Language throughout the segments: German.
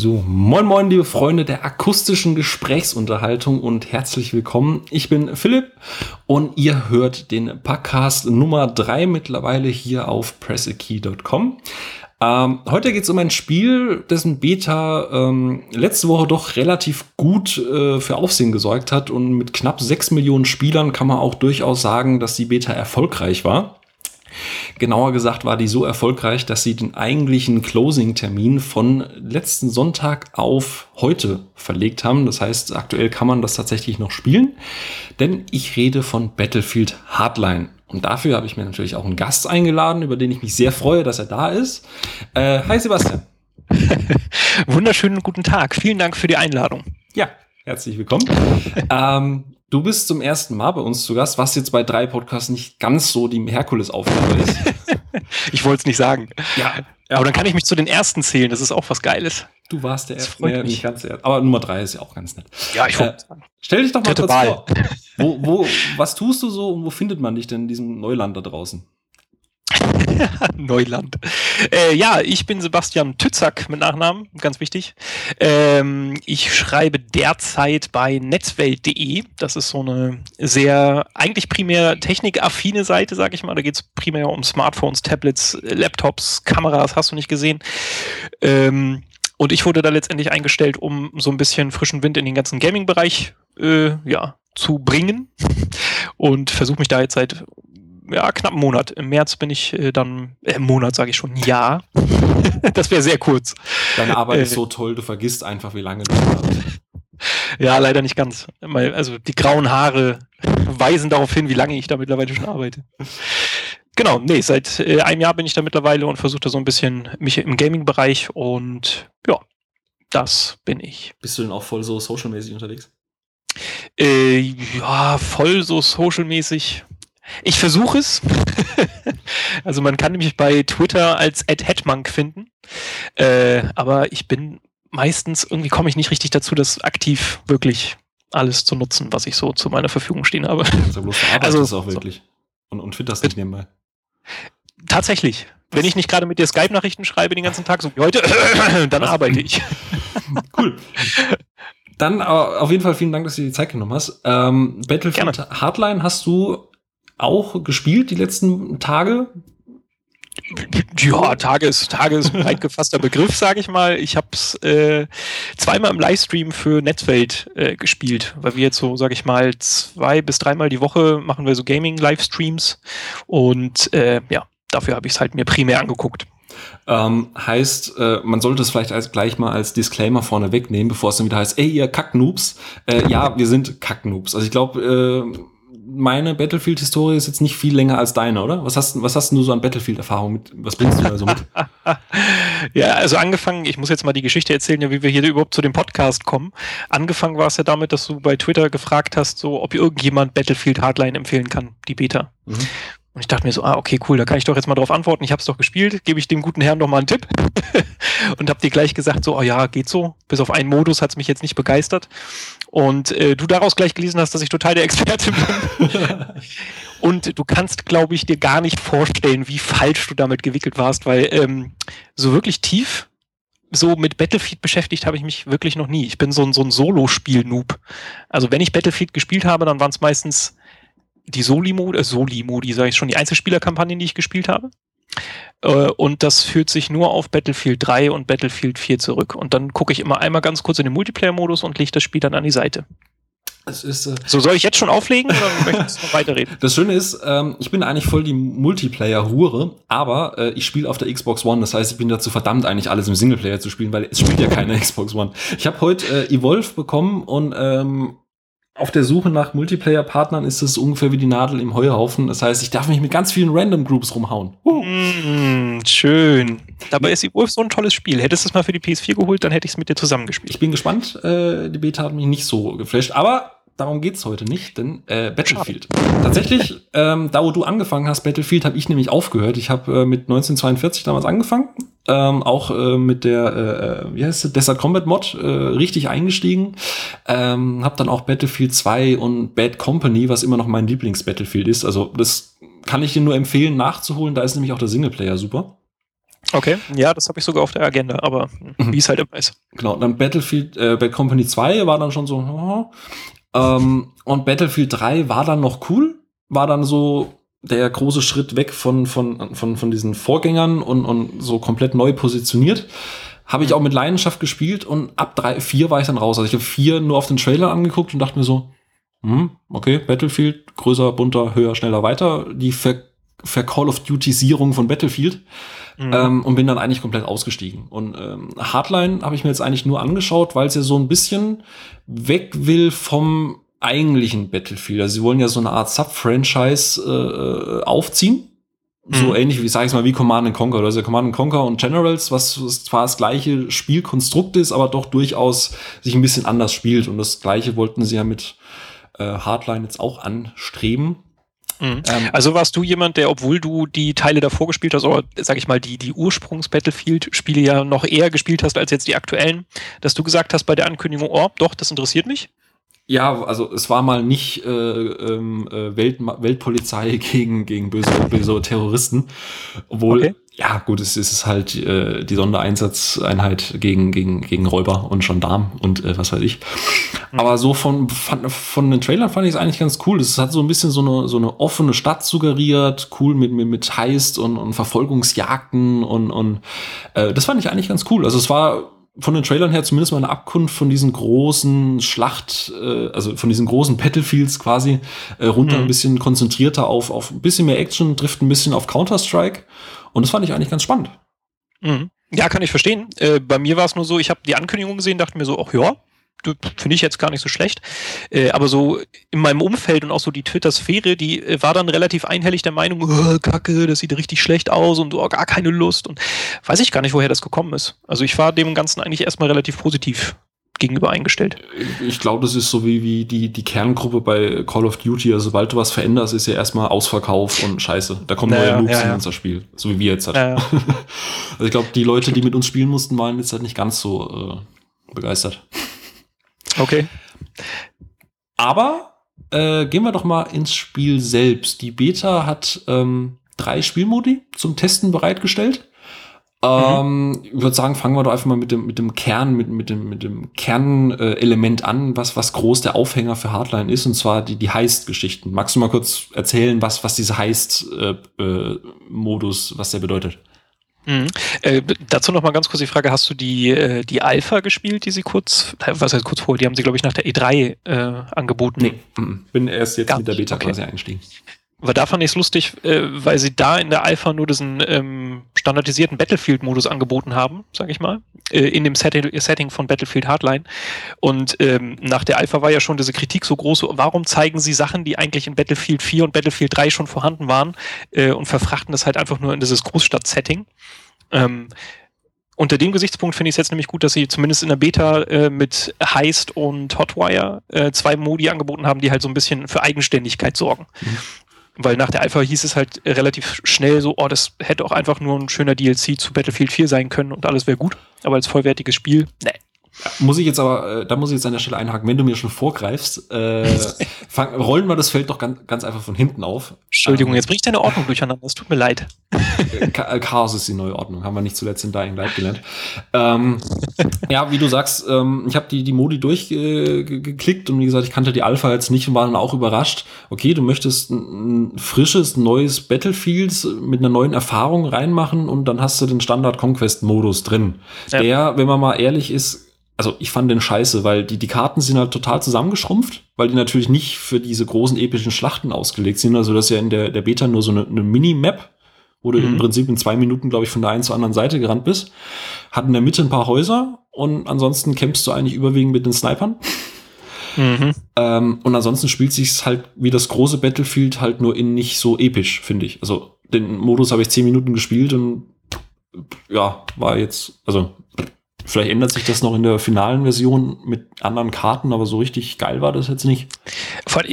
So, moin moin, liebe Freunde der akustischen Gesprächsunterhaltung und herzlich willkommen. Ich bin Philipp und ihr hört den Podcast Nummer drei mittlerweile hier auf pressekey.com. Ähm, heute geht es um ein Spiel, dessen Beta ähm, letzte Woche doch relativ gut äh, für Aufsehen gesorgt hat und mit knapp sechs Millionen Spielern kann man auch durchaus sagen, dass die Beta erfolgreich war. Genauer gesagt war die so erfolgreich, dass sie den eigentlichen Closing-Termin von letzten Sonntag auf heute verlegt haben. Das heißt, aktuell kann man das tatsächlich noch spielen, denn ich rede von Battlefield Hardline. Und dafür habe ich mir natürlich auch einen Gast eingeladen, über den ich mich sehr freue, dass er da ist. Äh, hi Sebastian. Wunderschönen guten Tag. Vielen Dank für die Einladung. Ja, herzlich willkommen. ähm, Du bist zum ersten Mal bei uns zu Gast, was jetzt bei drei Podcasts nicht ganz so die Herkulesaufgabe ist. ich wollte es nicht sagen. Ja, ja, Aber dann kann ich mich zu den ersten zählen. Das ist auch was Geiles. Du warst der erste. Nee, nicht ganz der, aber Nummer drei ist ja auch ganz nett. Ja, ich äh, Stell dich doch mal kurz vor. Wo, wo, was tust du so und wo findet man dich denn in diesem Neuland da draußen? Neuland. Äh, ja, ich bin Sebastian Tützack mit Nachnamen, ganz wichtig. Ähm, ich schreibe derzeit bei netzwelt.de. Das ist so eine sehr, eigentlich primär technikaffine Seite, sag ich mal. Da geht es primär um Smartphones, Tablets, Laptops, Kameras, hast du nicht gesehen. Ähm, und ich wurde da letztendlich eingestellt, um so ein bisschen frischen Wind in den ganzen Gaming-Bereich äh, ja, zu bringen. Und versuche mich da jetzt seit ja, knapp einen Monat. Im März bin ich äh, dann, äh, im Monat sage ich schon, ja. das wäre sehr kurz. Deine Arbeit äh, ist so toll, du vergisst einfach, wie lange du hast. Ja, leider nicht ganz. Also die grauen Haare weisen darauf hin, wie lange ich da mittlerweile schon arbeite. Genau, nee, seit äh, einem Jahr bin ich da mittlerweile und versuche da so ein bisschen mich im Gaming-Bereich und ja, das bin ich. Bist du denn auch voll so social-mäßig unterwegs? Äh, ja, voll so social-mäßig ich versuche es. also man kann mich bei Twitter als @hetmonk finden, äh, aber ich bin meistens irgendwie komme ich nicht richtig dazu, das aktiv wirklich alles zu nutzen, was ich so zu meiner Verfügung stehen habe. Also bloß also es auch wirklich so. und, und twitterst nicht nebenbei. Tatsächlich. Wenn ich nicht gerade mit dir Skype-Nachrichten schreibe den ganzen Tag, so wie heute, dann was? arbeite ich. cool. Dann äh, auf jeden Fall vielen Dank, dass du dir die Zeit genommen hast. Ähm, Battlefield Gerne. Hardline hast du auch gespielt die letzten Tage? Ja, Tage ist, Tage ist ein weit gefasster Begriff, sage ich mal. Ich habe es äh, zweimal im Livestream für Netzwelt äh, gespielt, weil wir jetzt so, sage ich mal, zwei bis dreimal die Woche machen wir so Gaming-Livestreams und äh, ja, dafür habe ich es halt mir primär angeguckt. Ähm, heißt, äh, man sollte es vielleicht als, gleich mal als Disclaimer vorne wegnehmen, bevor es dann wieder heißt, ey, ihr Kacknoobs. Äh, ja, wir sind Kacknoobs. Also ich glaube, äh, meine Battlefield-Historie ist jetzt nicht viel länger als deine, oder? Was hast, was hast du so an Battlefield-Erfahrung mit? Was bringst du da so mit? ja, also angefangen, ich muss jetzt mal die Geschichte erzählen, ja, wie wir hier überhaupt zu dem Podcast kommen. Angefangen war es ja damit, dass du bei Twitter gefragt hast, so, ob irgendjemand Battlefield Hardline empfehlen kann, die Beta. Mhm. Und ich dachte mir so, ah, okay, cool, da kann ich doch jetzt mal drauf antworten. Ich habe es doch gespielt, gebe ich dem guten Herrn doch mal einen Tipp. und habe dir gleich gesagt, so, oh ja, geht so. Bis auf einen Modus hat es mich jetzt nicht begeistert. Und äh, du daraus gleich gelesen hast, dass ich total der Experte bin. und du kannst, glaube ich, dir gar nicht vorstellen, wie falsch du damit gewickelt warst, weil ähm, so wirklich tief so mit Battlefield beschäftigt habe ich mich wirklich noch nie. Ich bin so ein, so ein Solo-Spiel-Noob. Also wenn ich Battlefield gespielt habe, dann waren es meistens die Soli-Modi, äh, Soli-Modi, sage ich schon, die Einzelspielerkampagnen, die ich gespielt habe. Äh, und das führt sich nur auf Battlefield 3 und Battlefield 4 zurück. Und dann gucke ich immer einmal ganz kurz in den Multiplayer-Modus und lege das Spiel dann an die Seite. Ist, äh so, soll ich jetzt schon auflegen oder möchtest du noch weiterreden? Das Schöne ist, ähm, ich bin eigentlich voll die Multiplayer-Hure, aber äh, ich spiele auf der Xbox One. Das heißt, ich bin dazu verdammt, eigentlich alles im Singleplayer zu spielen, weil es spielt ja keine Xbox One. Ich habe heute äh, Evolve bekommen und ähm, auf der Suche nach Multiplayer-Partnern ist es ungefähr wie die Nadel im Heuhaufen. Das heißt, ich darf mich mit ganz vielen Random Groups rumhauen. Uh. Mm, schön. Dabei ist die Wolf so ein tolles Spiel. Hättest du es mal für die PS4 geholt, dann hätte ich es mit dir zusammengespielt. Ich bin gespannt. Äh, die Beta hat mich nicht so geflasht. Aber darum geht's heute nicht, denn äh, Battlefield. Schade. Tatsächlich, ähm, da wo du angefangen hast, Battlefield, habe ich nämlich aufgehört. Ich habe äh, mit 1942 damals angefangen, ähm, auch äh, mit der, äh, äh, wie heißt es, Desert Combat Mod äh, richtig eingestiegen. Ähm, habe dann auch Battlefield 2 und Bad Company, was immer noch mein Lieblings-Battlefield ist. Also das kann ich dir nur empfehlen nachzuholen. Da ist nämlich auch der Singleplayer super. Okay, ja, das habe ich sogar auf der Agenda, aber mhm. wie es halt immer ist. Genau, dann Battlefield, äh, Bad Company 2 war dann schon so, oh, ähm, und Battlefield 3 war dann noch cool, war dann so der große Schritt weg von, von, von, von diesen Vorgängern und, und so komplett neu positioniert. Habe ich auch mit Leidenschaft gespielt und ab drei, vier war ich dann raus. Also ich habe vier nur auf den Trailer angeguckt und dachte mir so, hm, okay, Battlefield, größer, bunter, höher, schneller, weiter. Die Ver, Ver Call of Duty-Sierung von Battlefield. Mhm. Ähm, und bin dann eigentlich komplett ausgestiegen. Und ähm, Hardline habe ich mir jetzt eigentlich nur angeschaut, weil es ja so ein bisschen weg will vom eigentlichen Battlefield. Also sie wollen ja so eine Art Sub-Franchise äh, aufziehen. So mhm. ähnlich wie, sag ich mal, wie Command Conquer. Also Command Conquer und Generals, was, was zwar das gleiche Spielkonstrukt ist, aber doch durchaus sich ein bisschen anders spielt. Und das gleiche wollten sie ja mit äh, Hardline jetzt auch anstreben. Mhm. Ähm, also warst du jemand, der, obwohl du die Teile davor gespielt hast, oder sag ich mal, die, die Ursprungs-Battlefield-Spiele ja noch eher gespielt hast als jetzt die aktuellen, dass du gesagt hast bei der Ankündigung, oh, doch, das interessiert mich? Ja, also es war mal nicht äh, ähm, äh, Welt, Weltpolizei gegen, gegen böse, böse Terroristen. Obwohl, okay. ja gut, es ist halt äh, die Sondereinsatzeinheit gegen, gegen, gegen Räuber und Gendarm und äh, was weiß ich. Mhm. Aber so von, von, von den Trailern fand ich es eigentlich ganz cool. Es hat so ein bisschen so eine, so eine offene Stadt suggeriert, cool mit, mit, mit Heist und, und Verfolgungsjagden und, und äh, das fand ich eigentlich ganz cool. Also es war von den Trailern her zumindest mal eine Abkunft von diesen großen Schlacht, äh, also von diesen großen Battlefields quasi äh, runter mhm. ein bisschen konzentrierter auf, auf ein bisschen mehr Action, trifft ein bisschen auf Counter-Strike. Und das fand ich eigentlich ganz spannend. Mhm. Ja, kann ich verstehen. Äh, bei mir war es nur so, ich habe die Ankündigung gesehen, dachte mir so, ach ja, finde ich jetzt gar nicht so schlecht. Äh, aber so in meinem Umfeld und auch so die Twitter-Sphäre, die äh, war dann relativ einhellig der Meinung, oh, Kacke, das sieht richtig schlecht aus und oh, gar keine Lust. Und weiß ich gar nicht, woher das gekommen ist. Also ich war dem Ganzen eigentlich erstmal relativ positiv gegenüber eingestellt. Ich glaube, das ist so wie, wie die, die Kerngruppe bei Call of Duty. Also, sobald du was veränderst, ist ja erstmal Ausverkauf und Scheiße. Da kommen naja, neue Noobs ja, ja. in unser Spiel. So wie wir jetzt halt. Ja, also, ich glaube, die Leute, die mit uns spielen mussten, waren jetzt halt nicht ganz so äh, begeistert. Okay. Aber äh, gehen wir doch mal ins Spiel selbst. Die Beta hat ähm, drei Spielmodi zum Testen bereitgestellt. Ähm, mhm. Ich würde sagen, fangen wir doch einfach mal mit dem, mit dem Kern, mit, mit dem, mit dem Kernelement an, was, was groß der Aufhänger für Hardline ist, und zwar die, die Heist-Geschichten. Magst du mal kurz erzählen, was, was diese Heist-Modus, äh, äh, was der bedeutet? Mhm. Äh, dazu noch mal ganz kurz die Frage, hast du die, äh, die Alpha gespielt, die sie kurz, was heißt kurz vorher, die haben sie, glaube ich, nach der E3 äh, angeboten? Nee, bin erst jetzt Gar mit der Beta okay. quasi eingestiegen. Aber da fand ich es lustig, äh, weil sie da in der Alpha nur diesen ähm, standardisierten Battlefield-Modus angeboten haben, sage ich mal, äh, in dem Setting, Setting von Battlefield Hardline. Und ähm, nach der Alpha war ja schon diese Kritik so groß, warum zeigen sie Sachen, die eigentlich in Battlefield 4 und Battlefield 3 schon vorhanden waren äh, und verfrachten das halt einfach nur in dieses Großstadt-Setting. Ähm, unter dem Gesichtspunkt finde ich es jetzt nämlich gut, dass sie zumindest in der Beta äh, mit Heist und Hotwire äh, zwei Modi angeboten haben, die halt so ein bisschen für Eigenständigkeit sorgen. Mhm. Weil nach der Alpha hieß es halt relativ schnell so, oh, das hätte auch einfach nur ein schöner DLC zu Battlefield 4 sein können und alles wäre gut. Aber als vollwertiges Spiel, ne, muss ich jetzt aber, äh, da muss ich jetzt an der Stelle einhaken, wenn du mir schon vorgreifst, äh, fang, rollen wir das Feld doch ganz, ganz einfach von hinten auf. Entschuldigung, ähm, jetzt bringe ich deine Ordnung durcheinander, es tut mir leid. Äh, Chaos ist die neue Ordnung, haben wir nicht zuletzt in Dying Light gelernt. Ähm, ja, wie du sagst, ähm, ich habe die, die Modi durchgeklickt und wie gesagt, ich kannte die Alpha jetzt nicht und war dann auch überrascht. Okay, du möchtest ein, ein frisches, neues Battlefield mit einer neuen Erfahrung reinmachen und dann hast du den Standard Conquest Modus drin. Ja. Der, wenn man mal ehrlich ist, also ich fand den scheiße, weil die, die Karten sind halt total zusammengeschrumpft, weil die natürlich nicht für diese großen epischen Schlachten ausgelegt sind. Also das ist ja in der, der Beta nur so eine, eine Mini-Map, wo du mhm. im Prinzip in zwei Minuten, glaube ich, von der einen zur anderen Seite gerannt bist. Hat in der Mitte ein paar Häuser und ansonsten kämpfst du eigentlich überwiegend mit den Snipern. Mhm. Ähm, und ansonsten spielt sich halt wie das große Battlefield halt nur in nicht so episch, finde ich. Also den Modus habe ich zehn Minuten gespielt und ja, war jetzt, also Vielleicht ändert sich das noch in der finalen Version mit anderen Karten, aber so richtig geil war das jetzt nicht.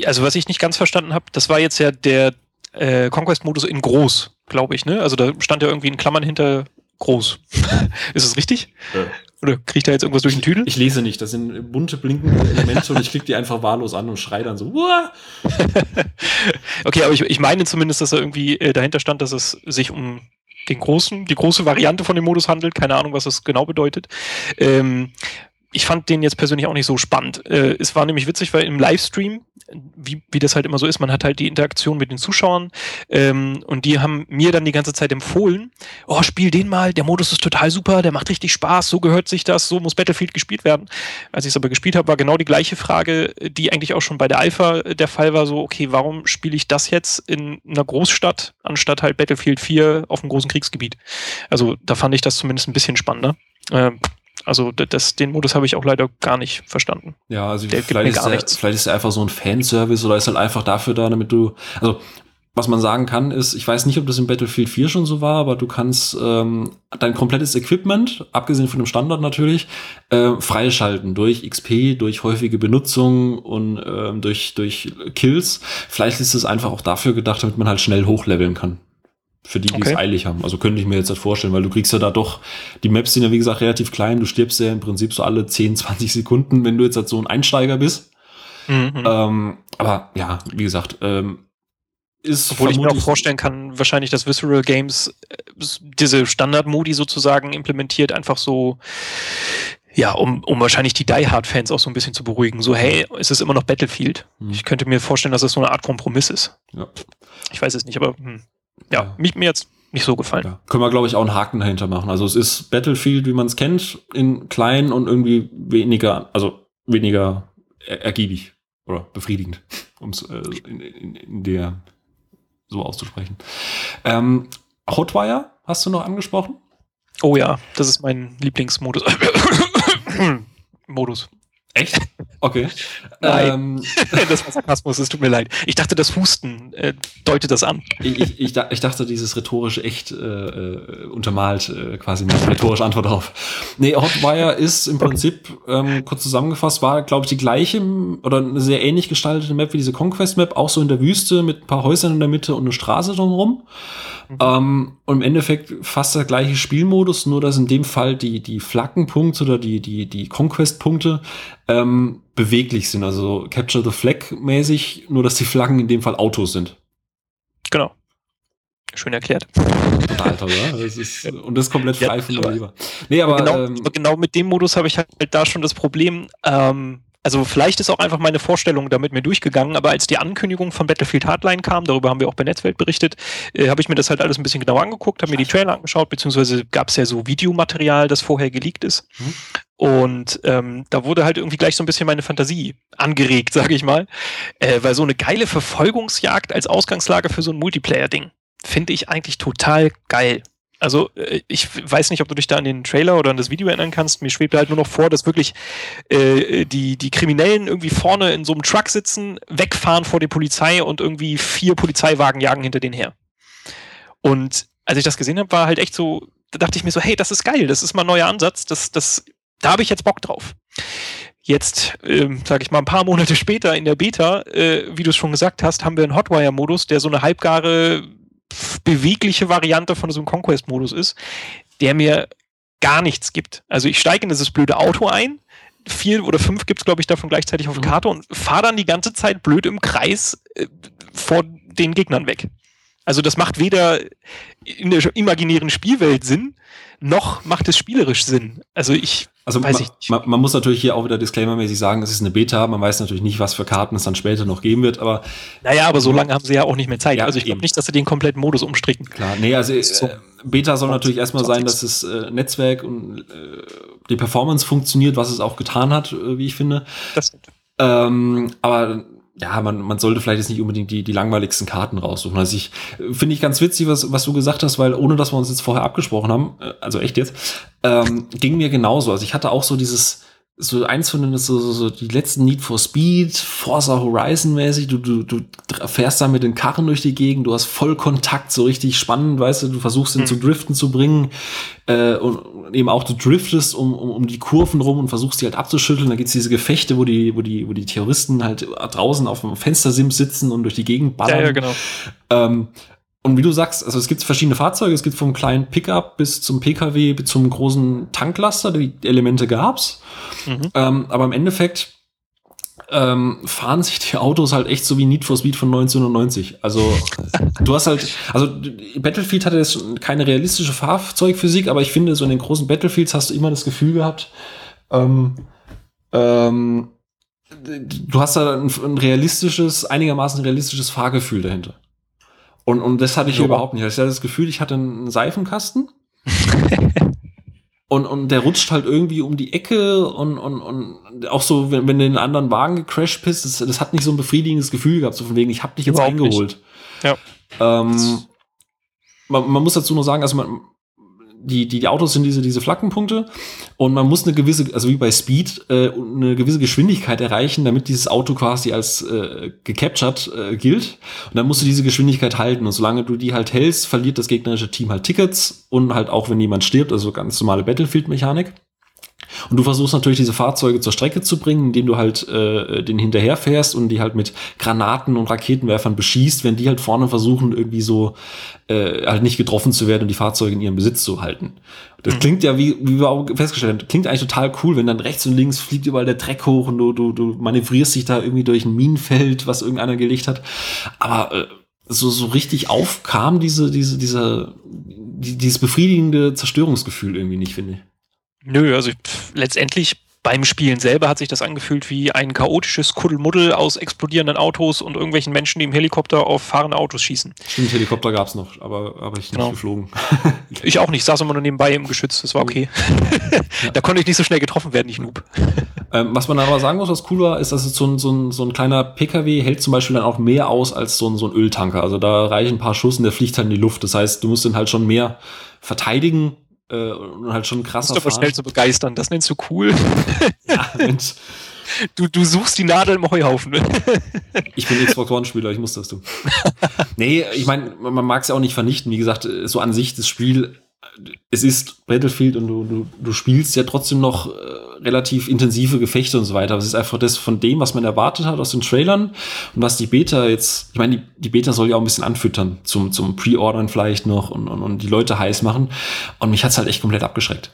Also was ich nicht ganz verstanden habe, das war jetzt ja der äh, Conquest-Modus in groß, glaube ich, ne? Also da stand ja irgendwie in Klammern hinter groß. Ist es richtig? Ja. Oder kriegt da jetzt irgendwas durch den Tüdel? Ich lese nicht, das sind bunte blinkende Elemente und ich klicke die einfach wahllos an und schreie dann so! Okay, aber ich, ich meine zumindest, dass er irgendwie äh, dahinter stand, dass es sich um den großen, die große Variante von dem Modus handelt. Keine Ahnung, was das genau bedeutet. Ähm, ich fand den jetzt persönlich auch nicht so spannend. Äh, es war nämlich witzig, weil im Livestream, wie, wie das halt immer so ist, man hat halt die Interaktion mit den Zuschauern ähm, und die haben mir dann die ganze Zeit empfohlen, oh, spiel den mal, der Modus ist total super, der macht richtig Spaß, so gehört sich das, so muss Battlefield gespielt werden. Als ich es aber gespielt habe, war genau die gleiche Frage, die eigentlich auch schon bei der Alpha der Fall war, so, okay, warum spiele ich das jetzt in einer Großstadt, anstatt halt Battlefield 4 auf einem großen Kriegsgebiet? Also da fand ich das zumindest ein bisschen spannender. Äh, also das, den Modus habe ich auch leider gar nicht verstanden. Ja, also der vielleicht, ist der, vielleicht ist er einfach so ein Fanservice oder ist halt einfach dafür da, damit du, also was man sagen kann, ist, ich weiß nicht, ob das in Battlefield 4 schon so war, aber du kannst ähm, dein komplettes Equipment, abgesehen von dem Standard natürlich, äh, freischalten durch XP, durch häufige Benutzung und ähm, durch, durch Kills. Vielleicht ist es einfach auch dafür gedacht, damit man halt schnell hochleveln kann. Für die, die okay. es eilig haben. Also könnte ich mir jetzt halt vorstellen, weil du kriegst ja da doch, die Maps sind ja wie gesagt relativ klein, du stirbst ja im Prinzip so alle 10, 20 Sekunden, wenn du jetzt halt so ein Einsteiger bist. Mhm. Ähm, aber ja, wie gesagt, ähm, ist Obwohl ich mir auch vorstellen kann, wahrscheinlich, dass Visceral Games äh, diese Standard-Modi sozusagen implementiert, einfach so, ja, um, um wahrscheinlich die Die Hard-Fans auch so ein bisschen zu beruhigen. So, hey, es ist immer noch Battlefield. Mhm. Ich könnte mir vorstellen, dass das so eine Art Kompromiss ist. Ja. Ich weiß es nicht, aber hm ja, ja. Mich, mir jetzt nicht so gefallen. Ja. Können wir, glaube ich, auch einen Haken dahinter machen. Also es ist Battlefield, wie man es kennt, in klein und irgendwie weniger, also weniger er ergiebig oder befriedigend, um es äh, in, in, in, der so auszusprechen. Ähm, Hotwire hast du noch angesprochen? Oh ja, das ist mein Lieblingsmodus. Modus. Echt? Okay. Nein. Ähm, das war Sarkasmus, es tut mir leid. Ich dachte, das Husten äh, deutet das an. Ich, ich, ich, ich dachte, dieses rhetorische echt äh, äh, untermalt äh, quasi eine rhetorische Antwort auf. Nee, Hotwire ist im Prinzip, ähm, kurz zusammengefasst, war, glaube ich, die gleiche oder eine sehr ähnlich gestaltete Map wie diese Conquest-Map, auch so in der Wüste mit ein paar Häusern in der Mitte und eine Straße drumherum. Mhm. Ähm, und im Endeffekt fast der gleiche Spielmodus, nur dass in dem Fall die, die Flaggenpunkte oder die, die, die Conquest-Punkte ähm, beweglich sind, also Capture the Flag mäßig, nur dass die Flaggen in dem Fall Autos sind. Genau. Schön erklärt. Toll, oder? Das ist, und das ist komplett frei ja, von Leber. Nee, aber, genau, ähm, genau mit dem Modus habe ich halt da schon das Problem, ähm, also vielleicht ist auch einfach meine Vorstellung damit mir durchgegangen, aber als die Ankündigung von Battlefield Hardline kam, darüber haben wir auch bei Netzwelt berichtet, äh, habe ich mir das halt alles ein bisschen genauer angeguckt, habe mir die Trailer angeschaut, beziehungsweise gab es ja so Videomaterial, das vorher geleakt ist. Mhm. Und ähm, da wurde halt irgendwie gleich so ein bisschen meine Fantasie angeregt, sage ich mal. Äh, weil so eine geile Verfolgungsjagd als Ausgangslage für so ein Multiplayer-Ding finde ich eigentlich total geil. Also äh, ich weiß nicht, ob du dich da an den Trailer oder an das Video erinnern kannst. Mir schwebt halt nur noch vor, dass wirklich äh, die, die Kriminellen irgendwie vorne in so einem Truck sitzen, wegfahren vor der Polizei und irgendwie vier Polizeiwagen jagen hinter denen her. Und als ich das gesehen habe, war halt echt so, da dachte ich mir so, hey, das ist geil, das ist mal ein neuer Ansatz, das, das, da habe ich jetzt Bock drauf. Jetzt, ähm, sage ich mal, ein paar Monate später in der Beta, äh, wie du es schon gesagt hast, haben wir einen Hotwire-Modus, der so eine halbgare bewegliche Variante von so einem Conquest-Modus ist, der mir gar nichts gibt. Also ich steige in dieses blöde Auto ein, vier oder fünf gibt es, glaube ich, davon gleichzeitig auf der mhm. Karte und fahre dann die ganze Zeit blöd im Kreis äh, vor den Gegnern weg. Also das macht weder in der imaginären Spielwelt Sinn, noch macht es spielerisch Sinn. Also ich also weiß ich nicht. Man, man, muss natürlich hier auch wieder disclaimermäßig sagen, es ist eine Beta, man weiß natürlich nicht, was für Karten es dann später noch geben wird, aber. Naja, aber so lange haben sie ja auch nicht mehr Zeit. Ja, also ich glaube nicht, dass sie den kompletten Modus umstricken. Klar, nee, also so. äh, Beta soll natürlich erstmal sein, dass das äh, Netzwerk und äh, die Performance funktioniert, was es auch getan hat, äh, wie ich finde. Das stimmt. Ähm, aber ja, man, man sollte vielleicht jetzt nicht unbedingt die, die langweiligsten Karten raussuchen. Also ich finde ich ganz witzig, was, was du gesagt hast, weil ohne dass wir uns jetzt vorher abgesprochen haben, äh, also echt jetzt, ähm, ging mir genauso. Also ich hatte auch so dieses, so eins von denen ist so, so, so die letzten Need for Speed, Forza Horizon mäßig, du, du, du fährst da mit den Karren durch die Gegend, du hast voll Kontakt, so richtig spannend, weißt du, du versuchst ihn mhm. zu driften zu bringen äh, und eben auch du driftest um, um, um die Kurven rum und versuchst die halt abzuschütteln, da gibt's diese Gefechte, wo die, wo die, wo die Terroristen halt draußen auf dem Fenstersims sitzen und durch die Gegend ballern. Ja, ja genau. Ähm, und wie du sagst, also es gibt verschiedene Fahrzeuge, es gibt vom kleinen Pickup bis zum PKW, bis zum großen Tanklaster, die Elemente gab's. Mhm. Ähm, aber im Endeffekt ähm, fahren sich die Autos halt echt so wie Need for Speed von 1990. Also du hast halt, also Battlefield hatte jetzt keine realistische Fahrzeugphysik, aber ich finde, so in den großen Battlefields hast du immer das Gefühl gehabt, ähm, ähm, du hast da ein, ein, realistisches, einigermaßen realistisches Fahrgefühl dahinter. Und, und das hatte ich hier überhaupt nicht. Ich hatte das Gefühl, ich hatte einen Seifenkasten. und, und der rutscht halt irgendwie um die Ecke und, und, und auch so, wenn, wenn du in einen anderen Wagen gecrashed bist, das, das hat nicht so ein befriedigendes Gefühl gehabt, so von wegen, ich hab dich jetzt Überhaupt eingeholt. Nicht. Ja. Ähm, man, man, muss dazu nur sagen, also man, die, die, die Autos sind diese, diese Flaggenpunkte und man muss eine gewisse, also wie bei Speed, äh, eine gewisse Geschwindigkeit erreichen, damit dieses Auto quasi als äh, gecaptured äh, gilt. Und dann musst du diese Geschwindigkeit halten. Und solange du die halt hältst, verliert das gegnerische Team halt Tickets und halt auch, wenn jemand stirbt, also ganz normale Battlefield-Mechanik. Und du versuchst natürlich diese Fahrzeuge zur Strecke zu bringen, indem du halt äh, den hinterherfährst und die halt mit Granaten und Raketenwerfern beschießt, wenn die halt vorne versuchen, irgendwie so äh, halt nicht getroffen zu werden und die Fahrzeuge in ihrem Besitz zu halten. Das mhm. klingt ja, wie, wie wir auch festgestellt haben, klingt eigentlich total cool, wenn dann rechts und links fliegt überall der Dreck hoch und du, du, du manövrierst dich da irgendwie durch ein Minenfeld, was irgendeiner gelegt hat. Aber äh, so, so richtig aufkam diese, diese, diese, die, dieses befriedigende Zerstörungsgefühl irgendwie nicht, finde ich. Nö, also pff, letztendlich beim Spielen selber hat sich das angefühlt wie ein chaotisches Kuddelmuddel aus explodierenden Autos und irgendwelchen Menschen, die im Helikopter auf fahrende Autos schießen. Stimmt, Helikopter gab's noch, aber, aber ich genau. nicht geflogen. ich auch nicht, saß immer nur nebenbei im Geschütz, das war okay. Ja. da konnte ich nicht so schnell getroffen werden, ich Noob. Ähm, was man aber sagen muss, was cool war, ist, dass es so ein, so, ein, so ein kleiner PKW hält zum Beispiel dann auch mehr aus als so ein, so ein Öltanker. Also da reichen ein paar Schuss und der fliegt halt in die Luft. Das heißt, du musst den halt schon mehr verteidigen, äh, und halt schon krasser Du bist aber schnell zu begeistern, das nennst du cool. ja, Mensch. Du, du suchst die Nadel im Heuhaufen. ich bin Xbox One-Spieler, ich muss das tun. nee, ich meine, man mag es ja auch nicht vernichten. Wie gesagt, so an sich das Spiel es ist Battlefield und du, du, du spielst ja trotzdem noch äh, relativ intensive Gefechte und so weiter. Aber es ist einfach das von dem, was man erwartet hat aus den Trailern und was die Beta jetzt, ich meine, die, die Beta soll ja auch ein bisschen anfüttern zum, zum Pre-Ordern vielleicht noch und, und, und die Leute heiß machen. Und mich hat's halt echt komplett abgeschreckt.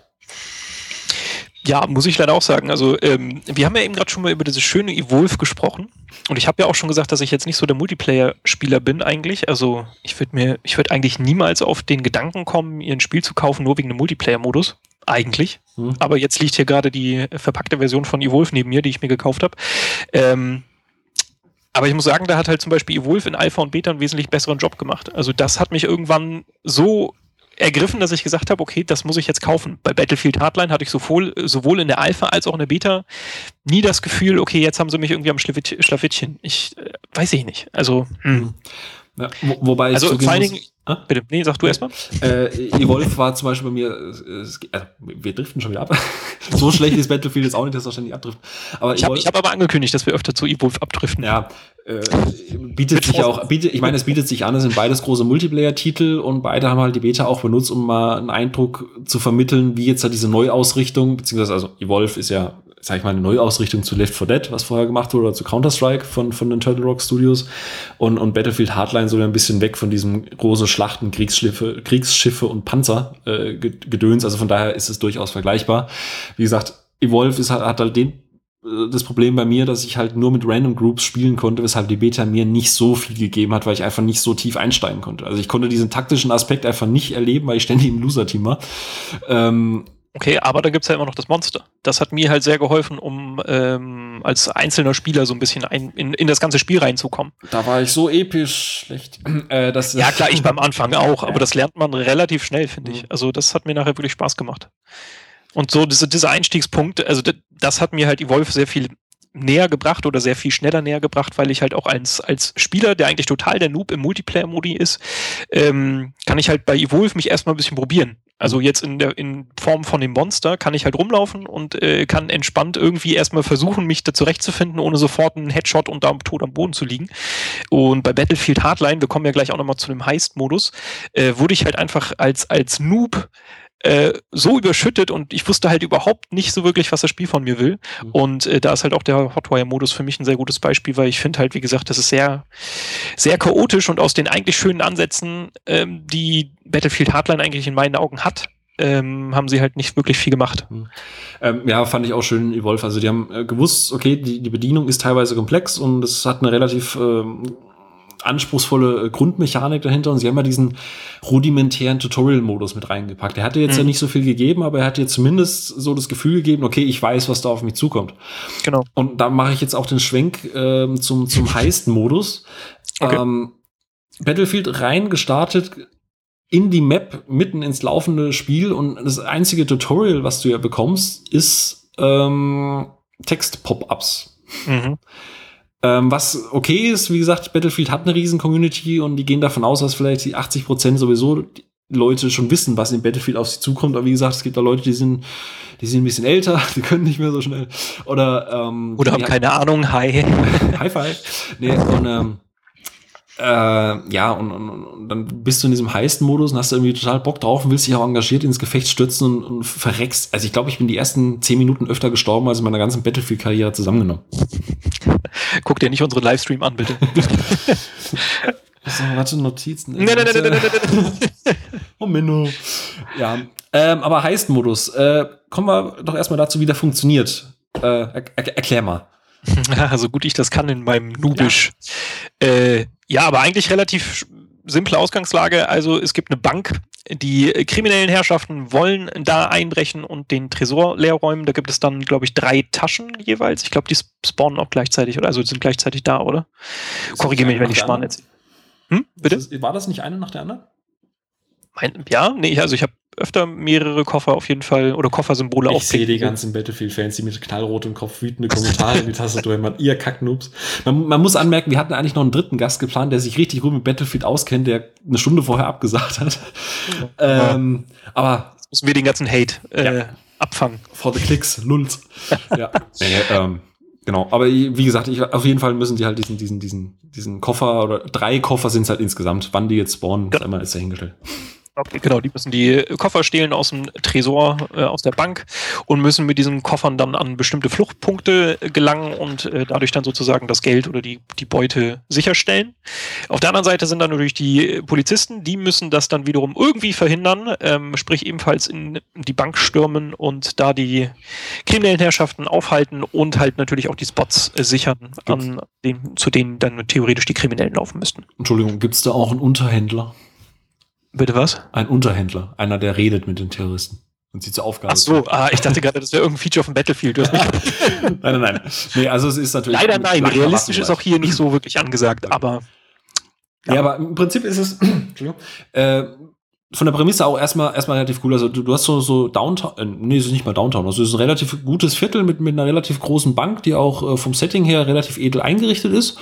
Ja, muss ich leider auch sagen. Also ähm, wir haben ja eben gerade schon mal über dieses schöne Evolve gesprochen. Und ich habe ja auch schon gesagt, dass ich jetzt nicht so der Multiplayer-Spieler bin eigentlich. Also ich würde mir, ich würde eigentlich niemals auf den Gedanken kommen, mir ein Spiel zu kaufen, nur wegen dem Multiplayer-Modus. Eigentlich. Hm. Aber jetzt liegt hier gerade die verpackte Version von Evolve neben mir, die ich mir gekauft habe. Ähm, aber ich muss sagen, da hat halt zum Beispiel Evolve in Alpha und Beta einen wesentlich besseren Job gemacht. Also das hat mich irgendwann so ergriffen, dass ich gesagt habe, okay, das muss ich jetzt kaufen. Bei Battlefield Hardline hatte ich sowohl, sowohl in der Alpha als auch in der Beta nie das Gefühl, okay, jetzt haben sie mich irgendwie am Schlafittchen. Ich äh, weiß ich nicht. Also, hm. Ja, wo, wobei also vor allen Dingen, Ah? Bitte, nee, sag du erstmal. Äh, Evolve war zum Beispiel bei mir, äh, äh, wir driften schon wieder ab. so schlecht ist Battlefield jetzt auch nicht, dass wir ständig abdriften. Aber ich habe hab aber angekündigt, dass wir öfter zu Evolve abdriften. Ja, äh, bietet sich auch, bietet, ich meine, es bietet sich an, es sind beides große Multiplayer-Titel und beide haben halt die Beta auch benutzt, um mal einen Eindruck zu vermitteln, wie jetzt halt diese Neuausrichtung, beziehungsweise also Evolve ist ja sag ich mal, eine Neuausrichtung zu Left 4 Dead, was vorher gemacht wurde, oder zu Counter-Strike von, von den Turtle Rock Studios. Und, und Battlefield Hardline soll ein bisschen weg von diesem großen Schlachten, Kriegsschiffe, Kriegsschiffe und Panzer äh, gedöns. Also von daher ist es durchaus vergleichbar. Wie gesagt, Evolve ist, hat halt den äh, das Problem bei mir, dass ich halt nur mit Random Groups spielen konnte, weshalb die Beta mir nicht so viel gegeben hat, weil ich einfach nicht so tief einsteigen konnte. Also ich konnte diesen taktischen Aspekt einfach nicht erleben, weil ich ständig im Loser-Team war. Ähm, Okay, aber da gibt's ja immer noch das Monster. Das hat mir halt sehr geholfen, um ähm, als einzelner Spieler so ein bisschen ein, in, in das ganze Spiel reinzukommen. Da war ich so episch schlecht. Äh, das ja, klar, ich beim Anfang auch, aber das lernt man relativ schnell, finde ich. Mhm. Also das hat mir nachher wirklich Spaß gemacht. Und so diese, dieser Einstiegspunkt, also das, das hat mir halt Evolve sehr viel näher gebracht oder sehr viel schneller näher gebracht, weil ich halt auch als, als Spieler, der eigentlich total der Noob im Multiplayer-Modi ist, ähm, kann ich halt bei Evolve mich erstmal ein bisschen probieren. Also jetzt in der in Form von dem Monster kann ich halt rumlaufen und äh, kann entspannt irgendwie erstmal versuchen, mich da zurechtzufinden, ohne sofort einen Headshot und da tot am Boden zu liegen. Und bei Battlefield Hardline, wir kommen ja gleich auch nochmal zu dem Heist-Modus, äh, wurde ich halt einfach als, als Noob äh, so überschüttet und ich wusste halt überhaupt nicht so wirklich, was das Spiel von mir will. Mhm. Und äh, da ist halt auch der Hotwire-Modus für mich ein sehr gutes Beispiel, weil ich finde halt, wie gesagt, das ist sehr, sehr chaotisch und aus den eigentlich schönen Ansätzen, ähm, die Battlefield Hardline eigentlich in meinen Augen hat, ähm, haben sie halt nicht wirklich viel gemacht. Hm. Ähm, ja, fand ich auch schön, Evolve. Also die haben äh, gewusst, okay, die, die Bedienung ist teilweise komplex und es hat eine relativ ähm, anspruchsvolle äh, Grundmechanik dahinter und sie haben ja diesen rudimentären Tutorial-Modus mit reingepackt. Er hatte jetzt mhm. ja nicht so viel gegeben, aber er hat dir zumindest so das Gefühl gegeben, okay, ich weiß, was da auf mich zukommt. Genau. Und da mache ich jetzt auch den Schwenk äh, zum, zum Heist-Modus. Okay. Ähm, Battlefield rein gestartet in die Map mitten ins laufende Spiel und das einzige Tutorial, was du ja bekommst, ist ähm, Text-Pop-Ups. Mhm. Ähm, was okay ist, wie gesagt, Battlefield hat eine riesen Community und die gehen davon aus, dass vielleicht die 80 Prozent sowieso Leute schon wissen, was in Battlefield auf sie zukommt. Aber wie gesagt, es gibt da Leute, die sind, die sind ein bisschen älter, die können nicht mehr so schnell. Oder, ähm, Oder haben keine Ahnung, hi. High five. Nee, und ähm, äh, ja, und, und, und, dann bist du in diesem Heist-Modus und hast irgendwie total Bock drauf und willst dich auch engagiert ins Gefecht stürzen und, und verreckst. Also ich glaube, ich bin die ersten zehn Minuten öfter gestorben als in meiner ganzen Battlefield-Karriere zusammengenommen. Guck dir nicht unseren Livestream an, bitte. so, warte, Notizen. Nein, nein, nein, nein, nein, nein. Oh, Minno. Ja, ähm, aber Heist-Modus. Äh, kommen wir doch erstmal dazu, wie der funktioniert. Äh, er, er, erklär mal. so gut ich das kann in meinem Nubisch. Ja. Äh, ja, aber eigentlich relativ simple Ausgangslage. Also es gibt eine Bank, die kriminellen Herrschaften wollen da einbrechen und den Tresor leer räumen. Da gibt es dann, glaube ich, drei Taschen jeweils. Ich glaube, die spawnen auch gleichzeitig, oder? Also sind gleichzeitig da, oder? Korrigiere mich, wenn ich Schmarrn erzähle. Hm? Bitte? War das nicht eine nach der anderen? Mein, ja, nee, also ich habe öfter mehrere Koffer auf jeden Fall oder Koffersymbole Ich sehe die ganzen Battlefield-Fans, die mit knallrotem Kopf wütende Kommentare in die Tastatur man ihr Kacknoobs. Man, man muss anmerken, wir hatten eigentlich noch einen dritten Gast geplant, der sich richtig gut mit Battlefield auskennt, der eine Stunde vorher abgesagt hat. Ja. Ähm, aber Jetzt müssen wir den ganzen Hate äh, ja. abfangen. For the clicks, Lulz. ja. Ähm, genau. Aber wie gesagt, ich, auf jeden Fall müssen die halt diesen, diesen, diesen, diesen Koffer oder drei Koffer sind es halt insgesamt. Wann die jetzt spawnen, ist einmal ist dahingestellt. Genau, die müssen die Koffer stehlen aus dem Tresor, äh, aus der Bank und müssen mit diesen Koffern dann an bestimmte Fluchtpunkte gelangen und äh, dadurch dann sozusagen das Geld oder die, die Beute sicherstellen. Auf der anderen Seite sind dann natürlich die Polizisten, die müssen das dann wiederum irgendwie verhindern, ähm, sprich ebenfalls in die Bank stürmen und da die kriminellen Herrschaften aufhalten und halt natürlich auch die Spots äh, sichern, an den, zu denen dann theoretisch die Kriminellen laufen müssten. Entschuldigung, gibt es da auch einen Unterhändler? Bitte was? Ein Unterhändler, einer, der redet mit den Terroristen und sie zur Aufgabe. Ach so, ah, ich dachte gerade, das wäre irgendein Feature von Battlefield. Du hast mich nein, nein, nein. Nee, also es ist natürlich. Leider nein, realistisch ist auch hier nicht so wirklich angesagt, aber. Ja, ja aber im Prinzip ist es, äh, von der Prämisse auch erstmal erstmal relativ cool. Also du, du hast so so Downtown, äh, nee, es ist nicht mal Downtown, also es ist ein relativ gutes Viertel mit mit einer relativ großen Bank, die auch äh, vom Setting her relativ edel eingerichtet ist.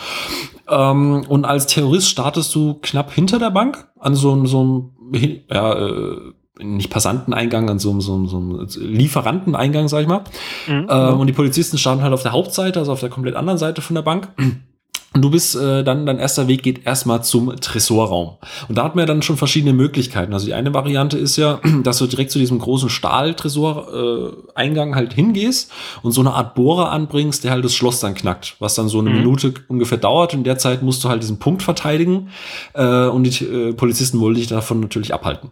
Ähm, und als Terrorist startest du knapp hinter der Bank an so, so einem, ja, äh, nicht Passanteneingang, an so, so, so einem Lieferanteneingang, sag ich mal. Mhm. Ähm, und die Polizisten starten halt auf der Hauptseite, also auf der komplett anderen Seite von der Bank. Und du bist äh, dann, dein erster Weg geht erstmal zum Tresorraum. Und da hat man ja dann schon verschiedene Möglichkeiten. Also die eine Variante ist ja, dass du direkt zu diesem großen Stahltresor-Eingang äh, halt hingehst und so eine Art Bohrer anbringst, der halt das Schloss dann knackt, was dann so eine mhm. Minute ungefähr dauert. Und in der Zeit musst du halt diesen Punkt verteidigen äh, und die äh, Polizisten wollen dich davon natürlich abhalten.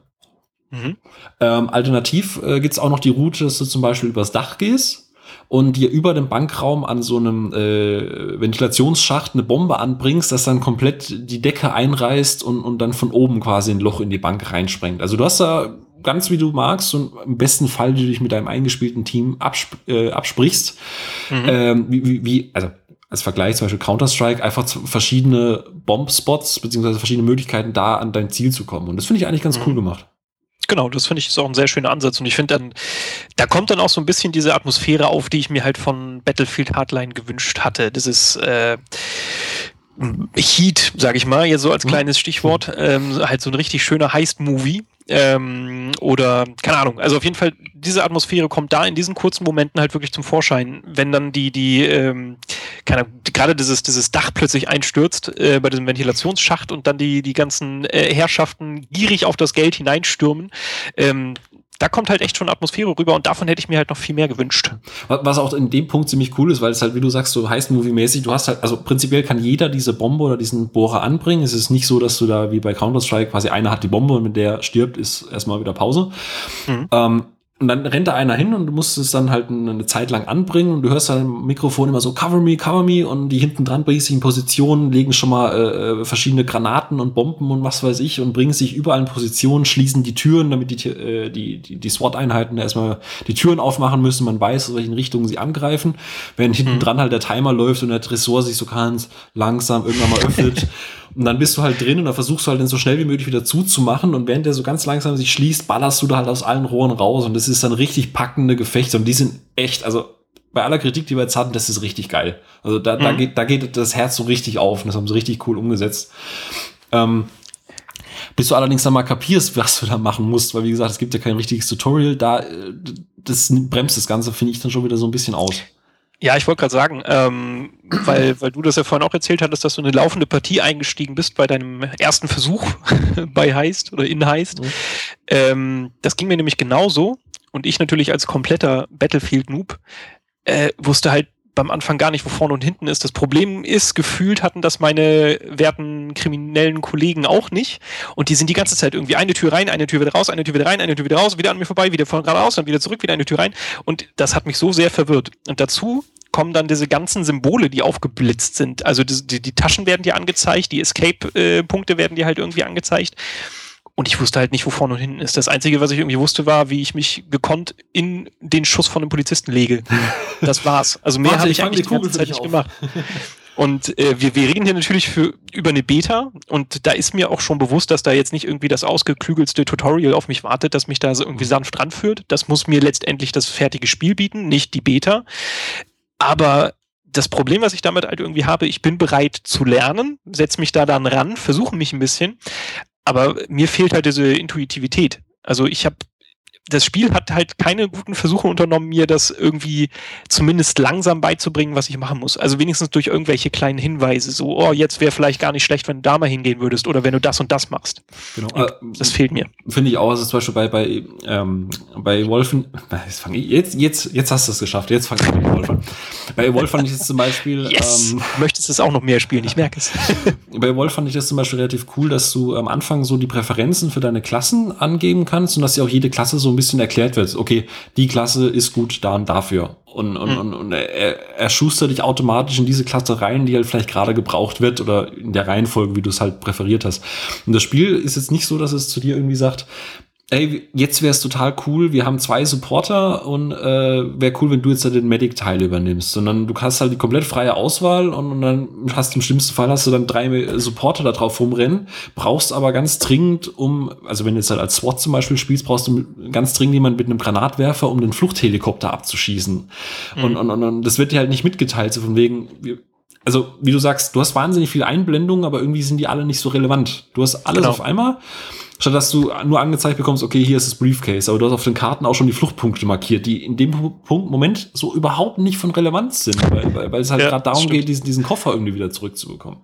Mhm. Ähm, alternativ äh, gibt's auch noch die Route, dass du zum Beispiel übers Dach gehst und dir über dem Bankraum an so einem äh, Ventilationsschacht eine Bombe anbringst, das dann komplett die Decke einreißt und, und dann von oben quasi ein Loch in die Bank reinsprengt. Also du hast da ganz wie du magst und im besten Fall du dich mit deinem eingespielten Team absp äh, absprichst. Mhm. Ähm, wie, wie, wie, also als Vergleich zum Beispiel Counter-Strike einfach verschiedene Bomb-Spots beziehungsweise verschiedene Möglichkeiten da an dein Ziel zu kommen. Und das finde ich eigentlich ganz mhm. cool gemacht. Genau, das finde ich ist auch ein sehr schöner Ansatz und ich finde dann, da kommt dann auch so ein bisschen diese Atmosphäre auf, die ich mir halt von Battlefield Hardline gewünscht hatte. Das ist äh, Heat, sage ich mal, jetzt so als mhm. kleines Stichwort, ähm, halt so ein richtig schöner Heist-Movie. Ähm, oder keine Ahnung. Also auf jeden Fall, diese Atmosphäre kommt da in diesen kurzen Momenten halt wirklich zum Vorschein, wenn dann die, die, ähm, keine Ahnung, gerade dieses, dieses Dach plötzlich einstürzt äh, bei diesem Ventilationsschacht und dann die, die ganzen äh, Herrschaften gierig auf das Geld hineinstürmen. Ähm, da kommt halt echt schon Atmosphäre rüber und davon hätte ich mir halt noch viel mehr gewünscht. Was auch in dem Punkt ziemlich cool ist, weil es halt, wie du sagst, so heißt Movie-mäßig, du hast halt, also prinzipiell kann jeder diese Bombe oder diesen Bohrer anbringen. Es ist nicht so, dass du da wie bei Counter-Strike quasi einer hat die Bombe und mit der stirbt, ist erstmal wieder Pause. Mhm. Ähm, und dann rennt da einer hin und du musst es dann halt eine Zeit lang anbringen und du hörst dann im Mikrofon immer so cover me, cover me und die hinten dran bringen sich in Position, legen schon mal äh, äh, verschiedene Granaten und Bomben und was weiß ich und bringen sich überall in Position, schließen die Türen, damit die, äh, die, die, die SWAT-Einheiten erstmal die Türen aufmachen müssen, man weiß, in welchen Richtungen sie angreifen. Während hinten mhm. dran halt der Timer läuft und der Tresor sich so ganz langsam irgendwann mal öffnet Und dann bist du halt drin und dann versuchst du halt den so schnell wie möglich wieder zuzumachen. Und während der so ganz langsam sich schließt, ballerst du da halt aus allen Rohren raus. Und das ist dann richtig packende Gefechte. Und die sind echt, also bei aller Kritik, die wir jetzt hatten, das ist richtig geil. Also da, mhm. da, geht, da geht das Herz so richtig auf. Und das haben sie richtig cool umgesetzt. Ähm, bis du allerdings dann mal kapierst, was du da machen musst, weil wie gesagt, es gibt ja kein richtiges Tutorial, da äh, das bremst das Ganze, finde ich dann schon wieder so ein bisschen aus. Ja, ich wollte gerade sagen, ähm, weil, weil du das ja vorhin auch erzählt hattest, dass du eine laufende Partie eingestiegen bist bei deinem ersten Versuch bei Heist oder in Heist. Mhm. Ähm, das ging mir nämlich genauso. Und ich natürlich als kompletter Battlefield-Noob äh, wusste halt beim Anfang gar nicht, wo vorne und hinten ist. Das Problem ist, gefühlt hatten das meine werten kriminellen Kollegen auch nicht. Und die sind die ganze Zeit irgendwie eine Tür rein, eine Tür wieder raus, eine Tür wieder rein, eine Tür wieder raus, wieder an mir vorbei, wieder von geradeaus, dann wieder zurück, wieder eine Tür rein. Und das hat mich so sehr verwirrt. Und dazu kommen dann diese ganzen Symbole, die aufgeblitzt sind. Also die, die, Taschen werden dir angezeigt, die Escape-Punkte äh, werden dir halt irgendwie angezeigt. Und ich wusste halt nicht, wo vorne und hinten ist. Das Einzige, was ich irgendwie wusste, war, wie ich mich gekonnt in den Schuss von einem Polizisten lege. Das war's. Also mehr habe ich, ich eigentlich die ganze Zeit nicht gemacht. Und äh, wir, wir reden hier natürlich für, über eine Beta und da ist mir auch schon bewusst, dass da jetzt nicht irgendwie das ausgeklügelste Tutorial auf mich wartet, das mich da so irgendwie sanft ranführt. Das muss mir letztendlich das fertige Spiel bieten, nicht die Beta. Aber das Problem, was ich damit halt irgendwie habe, ich bin bereit zu lernen, setze mich da dann ran, versuche mich ein bisschen, aber mir fehlt halt diese Intuitivität. Also ich habe das Spiel hat halt keine guten Versuche unternommen, mir das irgendwie zumindest langsam beizubringen, was ich machen muss. Also wenigstens durch irgendwelche kleinen Hinweise. So, oh, jetzt wäre vielleicht gar nicht schlecht, wenn du da mal hingehen würdest oder wenn du das und das machst. Genau. Und das fehlt mir. Finde ich auch. Also zum Beispiel bei, bei, ähm, bei Wolfen, jetzt, fang ich, jetzt, jetzt, jetzt hast du es geschafft. Jetzt fang ich mit Wolf an. Bei Wolf fand ich es zum Beispiel. Yes. Ähm, du möchtest es auch noch mehr spielen, ich merke es. bei Wolf fand ich das zum Beispiel relativ cool, dass du am Anfang so die Präferenzen für deine Klassen angeben kannst und dass dir auch jede Klasse so bisschen erklärt wird, okay, die Klasse ist gut da und dafür. Und, und, mhm. und, und er, er schustert dich automatisch in diese Klasse rein, die halt vielleicht gerade gebraucht wird oder in der Reihenfolge, wie du es halt präferiert hast. Und das Spiel ist jetzt nicht so, dass es zu dir irgendwie sagt, ey, jetzt wäre es total cool, wir haben zwei Supporter und äh, wäre cool, wenn du jetzt da den Medic-Teil übernimmst. Sondern du hast halt die komplett freie Auswahl und, und dann hast im schlimmsten Fall hast du dann drei Supporter da drauf rumrennen, brauchst aber ganz dringend, um, also wenn du jetzt halt als SWAT zum Beispiel spielst, brauchst du ganz dringend jemanden mit einem Granatwerfer, um den Fluchthelikopter abzuschießen. Mhm. Und, und, und, und das wird dir halt nicht mitgeteilt, so von wegen, wir, also wie du sagst, du hast wahnsinnig viele Einblendungen, aber irgendwie sind die alle nicht so relevant. Du hast alles genau. auf einmal Statt dass du nur angezeigt bekommst, okay, hier ist das Briefcase, aber du hast auf den Karten auch schon die Fluchtpunkte markiert, die in dem Punkt, Moment so überhaupt nicht von Relevanz sind, weil, weil, weil es halt ja, gerade darum geht, diesen, diesen Koffer irgendwie wieder zurückzubekommen.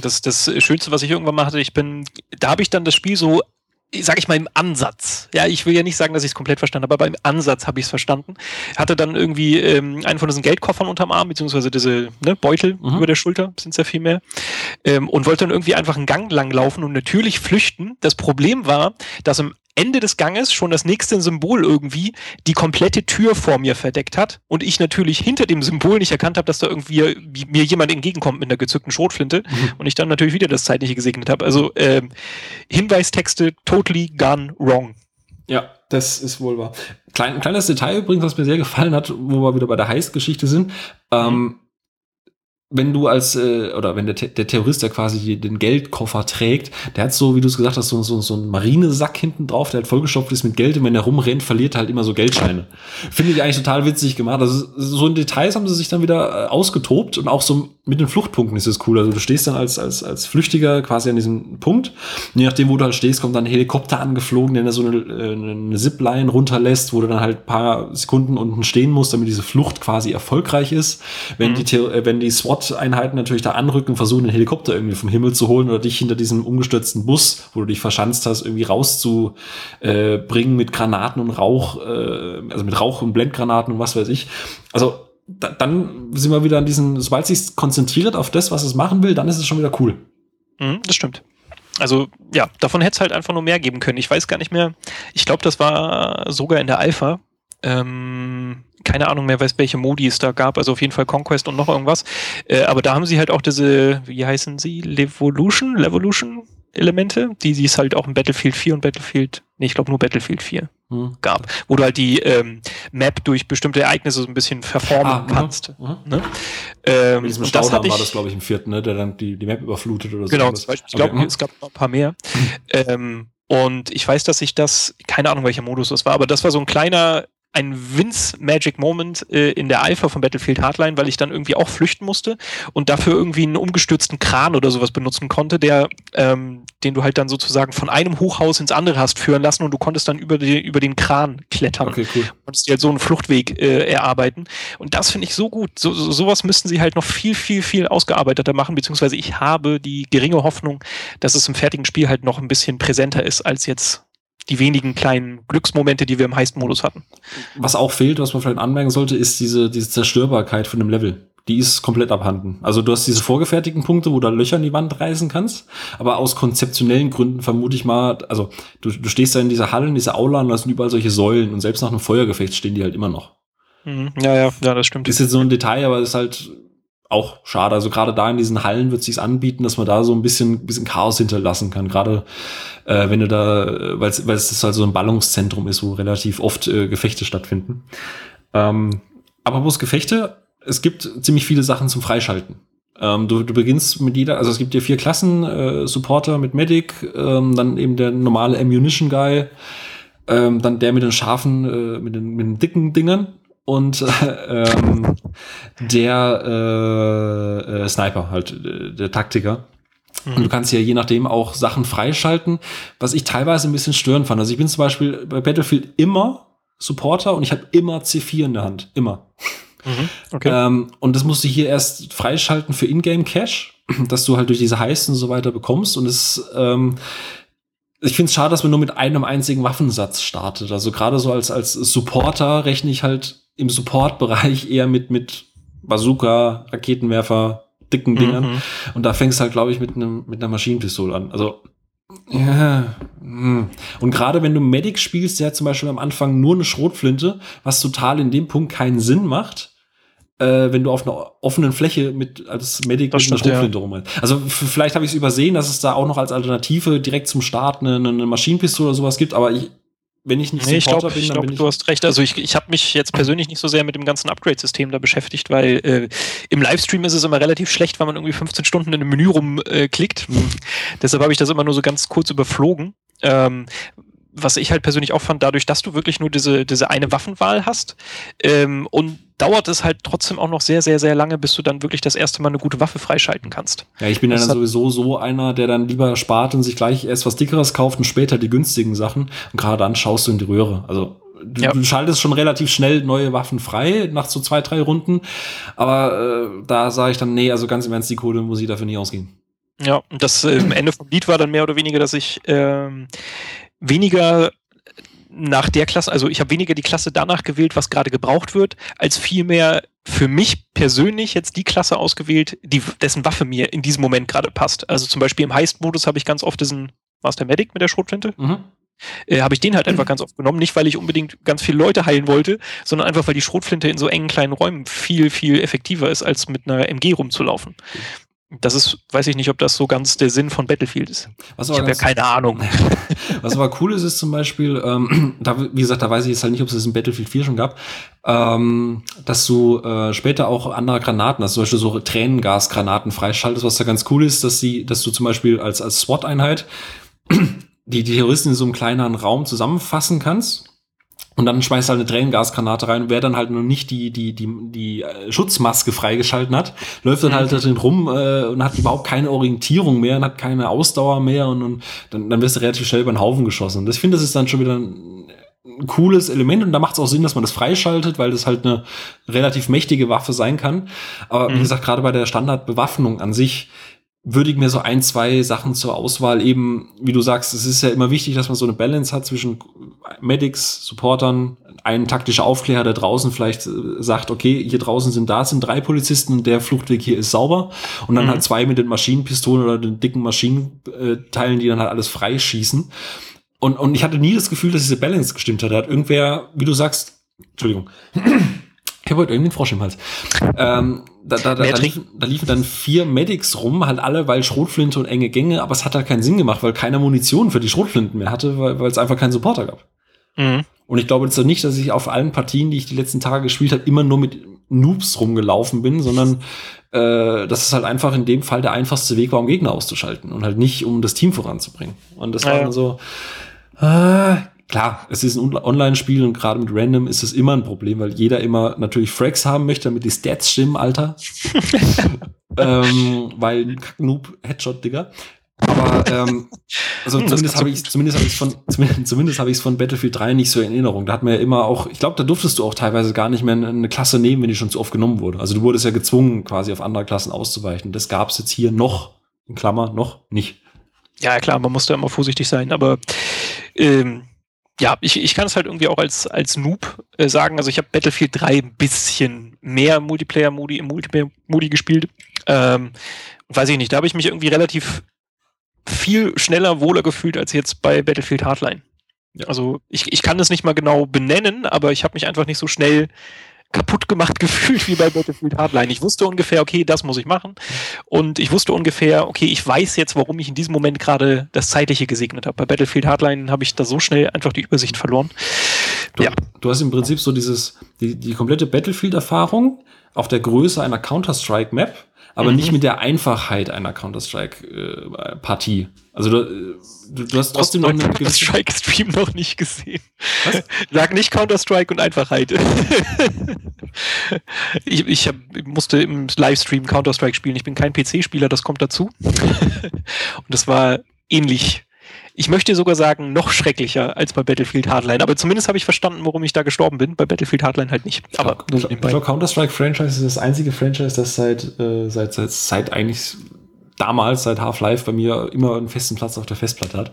Das, das Schönste, was ich irgendwann mal hatte, ich bin, da habe ich dann das Spiel so sag ich mal, im Ansatz. Ja, ich will ja nicht sagen, dass ich es komplett verstanden habe, aber im Ansatz habe ich es verstanden. Hatte dann irgendwie ähm, einen von diesen Geldkoffern unterm Arm, beziehungsweise diese ne, Beutel mhm. über der Schulter, sind es ja viel mehr, ähm, und wollte dann irgendwie einfach einen Gang lang laufen und natürlich flüchten. Das Problem war, dass im Ende des Ganges schon das nächste Symbol irgendwie die komplette Tür vor mir verdeckt hat und ich natürlich hinter dem Symbol nicht erkannt habe, dass da irgendwie mir jemand entgegenkommt mit einer gezückten Schrotflinte mhm. und ich dann natürlich wieder das Zeitliche gesegnet habe. Also ähm, Hinweistexte totally gone wrong. Ja, das ist wohl wahr. Klein, kleines Detail übrigens, was mir sehr gefallen hat, wo wir wieder bei der Heist-Geschichte sind. Ähm, mhm wenn du als, äh, oder wenn der, der Terrorist, der quasi den Geldkoffer trägt, der hat so, wie du es gesagt hast, so, so, so einen Marinesack hinten drauf, der halt vollgestopft ist mit Geld und wenn er rumrennt, verliert er halt immer so Geldscheine. Finde ich eigentlich total witzig gemacht. Also so in Details haben sie sich dann wieder äh, ausgetobt und auch so mit den Fluchtpunkten ist es cool. Also du stehst dann als, als, als Flüchtiger quasi an diesem Punkt. Und je nachdem, wo du halt stehst, kommt dann ein Helikopter angeflogen, der da so eine, äh, eine Zipline runterlässt, wo du dann halt paar Sekunden unten stehen musst, damit diese Flucht quasi erfolgreich ist. Wenn mhm. die, äh, wenn die SWAT SWAT-Einheiten natürlich da anrücken, versuchen den Helikopter irgendwie vom Himmel zu holen oder dich hinter diesem umgestürzten Bus, wo du dich verschanzt hast, irgendwie rauszubringen äh, mit Granaten und Rauch, äh, also mit Rauch und Blendgranaten und was weiß ich. Also da, dann sind wir wieder an diesen, sobald sich konzentriert auf das, was es machen will, dann ist es schon wieder cool. Mhm, das stimmt. Also ja, davon hätte es halt einfach nur mehr geben können. Ich weiß gar nicht mehr. Ich glaube, das war sogar in der Alpha. Ähm, keine Ahnung mehr, weiß, welche Modi es da gab. Also auf jeden Fall Conquest und noch irgendwas. Äh, aber da haben sie halt auch diese, wie heißen sie? Levolution? Levolution? Elemente, die, die es halt auch in Battlefield 4 und Battlefield, nee, ich glaube nur Battlefield 4 hm. gab, wo du halt die ähm, Map durch bestimmte Ereignisse so ein bisschen verformen ah, kannst. Uh. Ne? Ähm, Mit diesem Staudamm war das, glaube ich, im vierten, ne, der dann die, die Map überflutet oder so. Genau, zum Beispiel, ich glaube, okay. es gab noch ein paar mehr. ähm, und ich weiß, dass ich das, keine Ahnung, welcher Modus das war, aber das war so ein kleiner ein Vince Magic Moment äh, in der Alpha von Battlefield Hardline, weil ich dann irgendwie auch flüchten musste und dafür irgendwie einen umgestürzten Kran oder sowas benutzen konnte, der, ähm, den du halt dann sozusagen von einem Hochhaus ins andere hast führen lassen und du konntest dann über, die, über den Kran klettern. Okay, cool. Und konntest dir halt so einen Fluchtweg äh, erarbeiten. Und das finde ich so gut. So, so, sowas müssten sie halt noch viel, viel, viel ausgearbeiteter machen, beziehungsweise ich habe die geringe Hoffnung, dass es im fertigen Spiel halt noch ein bisschen präsenter ist als jetzt die wenigen kleinen Glücksmomente, die wir im Heist-Modus hatten. Was auch fehlt, was man vielleicht anmerken sollte, ist diese, diese Zerstörbarkeit von dem Level. Die ist komplett abhanden. Also du hast diese vorgefertigten Punkte, wo du Löcher in die Wand reißen kannst, aber aus konzeptionellen Gründen vermute ich mal, also du, du stehst da in dieser Halle, in dieser Aula und da sind überall solche Säulen und selbst nach einem Feuergefecht stehen die halt immer noch. Mhm. Ja, ja, ja, das stimmt. Ist jetzt so ein Detail, aber ist halt auch schade. Also gerade da in diesen Hallen wird es sich anbieten, dass man da so ein bisschen, bisschen Chaos hinterlassen kann. Gerade äh, wenn du da, weil es halt so ein Ballungszentrum ist, wo relativ oft äh, Gefechte stattfinden. Ähm, aber bloß Gefechte, es gibt ziemlich viele Sachen zum Freischalten. Ähm, du, du beginnst mit jeder, also es gibt dir vier Klassen, äh, Supporter mit Medic, ähm, dann eben der normale Ammunition Guy, ähm, dann der mit den scharfen, äh, mit, den, mit den dicken Dingern und äh, ähm, der äh, äh, Sniper, halt äh, der Taktiker. Mhm. Und du kannst ja je nachdem auch Sachen freischalten, was ich teilweise ein bisschen störend fand. Also ich bin zum Beispiel bei Battlefield immer Supporter und ich habe immer C4 in der Hand. Immer. Mhm, okay. ähm, und das musste ich hier erst freischalten für Ingame Cache, dass du halt durch diese Heists und so weiter bekommst. Und es ähm, ich finde es schade, dass man nur mit einem einzigen Waffensatz startet. Also gerade so als, als Supporter rechne ich halt im Support-Bereich eher mit, mit Bazooka, Raketenwerfer, dicken Dingern. Mhm. Und da fängst du halt, glaube ich, mit einem mit einer Maschinenpistole an. Also ja. Hm. Und gerade wenn du Medic spielst, der hat zum Beispiel am Anfang nur eine Schrotflinte, was total in dem Punkt keinen Sinn macht, äh, wenn du auf einer offenen Fläche mit als Medic das mit einer Schrotflinte ja. rum. Also vielleicht habe ich es übersehen, dass es da auch noch als Alternative direkt zum Start eine, eine Maschinenpistole oder sowas gibt, aber ich, wenn ich nicht nee, Supporter ich glaub, bin, dann glaub, ich. Du hast recht. Also ich, ich habe mich jetzt persönlich nicht so sehr mit dem ganzen Upgrade-System da beschäftigt, weil äh, im Livestream ist es immer relativ schlecht, weil man irgendwie 15 Stunden in einem Menü rumklickt. Äh, Deshalb habe ich das immer nur so ganz kurz überflogen. Ähm, was ich halt persönlich auch fand, dadurch, dass du wirklich nur diese, diese eine Waffenwahl hast ähm, und dauert es halt trotzdem auch noch sehr, sehr, sehr lange, bis du dann wirklich das erste Mal eine gute Waffe freischalten kannst. Ja, ich bin ja dann sowieso so einer, der dann lieber spart und sich gleich erst was Dickeres kauft und später die günstigen Sachen. Und gerade dann schaust du in die Röhre. Also du, ja. du schaltest schon relativ schnell neue Waffen frei nach so zwei, drei Runden. Aber äh, da sage ich dann, nee, also ganz im Ernst, die Kohle muss ich dafür nicht ausgehen. Ja, das äh, Ende vom Lied war dann mehr oder weniger, dass ich ähm, weniger nach der Klasse, also ich habe weniger die Klasse danach gewählt, was gerade gebraucht wird, als vielmehr für mich persönlich jetzt die Klasse ausgewählt, die, dessen Waffe mir in diesem Moment gerade passt. Also zum Beispiel im Heist-Modus habe ich ganz oft diesen, war es der Medic mit der Schrotflinte? Mhm. Äh, habe ich den halt einfach ganz oft genommen. Nicht, weil ich unbedingt ganz viele Leute heilen wollte, sondern einfach, weil die Schrotflinte in so engen kleinen Räumen viel, viel effektiver ist, als mit einer MG rumzulaufen. Das ist, weiß ich nicht, ob das so ganz der Sinn von Battlefield ist. ich habe ja keine Ahnung. Was aber cool ist, ist zum Beispiel, ähm, da, wie gesagt, da weiß ich jetzt halt nicht, ob es das in Battlefield 4 schon gab, ähm, dass du äh, später auch andere Granaten, also zum Beispiel so Tränengasgranaten freischaltest, was da ganz cool ist, dass sie, dass du zum Beispiel als, als SWAT-Einheit die, die Terroristen in so einem kleineren Raum zusammenfassen kannst und dann schmeißt er halt eine Tränengasgranate rein. wer dann halt noch nicht die, die, die, die äh, Schutzmaske freigeschalten hat, läuft dann halt mhm. drin rum äh, und hat überhaupt keine Orientierung mehr und hat keine Ausdauer mehr und, und dann, dann wirst du relativ schnell über den Haufen geschossen. Und ich finde, das ist dann schon wieder ein, ein cooles Element und da macht es auch Sinn, dass man das freischaltet, weil das halt eine relativ mächtige Waffe sein kann. Aber mhm. wie gesagt, gerade bei der Standardbewaffnung an sich würde ich mir so ein, zwei Sachen zur Auswahl eben, wie du sagst, es ist ja immer wichtig, dass man so eine Balance hat zwischen Medics, Supportern, ein taktischer Aufklärer, der draußen vielleicht äh, sagt, okay, hier draußen sind da sind drei Polizisten und der Fluchtweg hier ist sauber und dann mhm. halt zwei mit den Maschinenpistolen oder den dicken Maschinenteilen, die dann halt alles freischießen. Und, und ich hatte nie das Gefühl, dass diese Balance gestimmt hat. Da hat irgendwer, wie du sagst, Entschuldigung, ich habe heute irgendwie einen Frosch im Hals. Ähm, da, da, da, da, liefen, da liefen dann vier Medics rum, halt alle, weil Schrotflinte und enge Gänge, aber es hat halt keinen Sinn gemacht, weil keiner Munition für die Schrotflinten mehr hatte, weil, es einfach keinen Supporter gab. Mhm. Und ich glaube jetzt nicht, dass ich auf allen Partien, die ich die letzten Tage gespielt habe, immer nur mit Noobs rumgelaufen bin, sondern äh, dass es halt einfach in dem Fall der einfachste Weg war, um Gegner auszuschalten und halt nicht, um das Team voranzubringen. Und das ja, war dann so, äh, klar, es ist ein Online-Spiel und gerade mit Random ist es immer ein Problem, weil jeder immer natürlich Frags haben möchte, damit die Stats stimmen, Alter. ähm, weil Noob Headshot, Digga. Aber ähm, also zumindest habe ich zumindest habe ich von zumindest, zumindest habe ich es von Battlefield 3 nicht so in Erinnerung. Da hat man ja immer auch, ich glaube, da durftest du auch teilweise gar nicht mehr eine Klasse nehmen, wenn die schon zu oft genommen wurde. Also du wurdest ja gezwungen, quasi auf andere Klassen auszuweichen. Das gab es jetzt hier noch in Klammer noch nicht. Ja, klar, man musste immer vorsichtig sein, aber ähm, ja, ich, ich kann es halt irgendwie auch als, als Noob äh, sagen. Also ich habe Battlefield 3 ein bisschen mehr Multiplayer-Modi im Multiplayer-Modi gespielt. Ähm, weiß ich nicht, da habe ich mich irgendwie relativ viel schneller, wohler gefühlt als jetzt bei Battlefield Hardline. Ja. Also ich, ich kann das nicht mal genau benennen, aber ich habe mich einfach nicht so schnell kaputt gemacht gefühlt wie bei Battlefield Hardline. Ich wusste ungefähr, okay, das muss ich machen. Und ich wusste ungefähr, okay, ich weiß jetzt, warum ich in diesem Moment gerade das Zeitliche gesegnet habe. Bei Battlefield Hardline habe ich da so schnell einfach die Übersicht verloren. Du, ja. du hast im Prinzip so dieses, die, die komplette Battlefield-Erfahrung auf der Größe einer Counter-Strike-Map aber mhm. nicht mit der Einfachheit einer Counter-Strike-Partie. Also du, du, du hast trotzdem noch einen Counter-Strike-Stream noch nicht gesehen. Was? Sag nicht Counter-Strike und Einfachheit. ich, ich, hab, ich musste im Livestream Counter-Strike spielen. Ich bin kein PC-Spieler, das kommt dazu. und das war ähnlich ich möchte sogar sagen, noch schrecklicher als bei Battlefield Hardline. Aber zumindest habe ich verstanden, warum ich da gestorben bin. Bei Battlefield Hardline halt nicht. Aber ich glaube, glaub, Counter-Strike-Franchise ist das einzige Franchise, das seit, äh, seit, seit, seit eigentlich damals, seit Half-Life, bei mir immer einen festen Platz auf der Festplatte hat.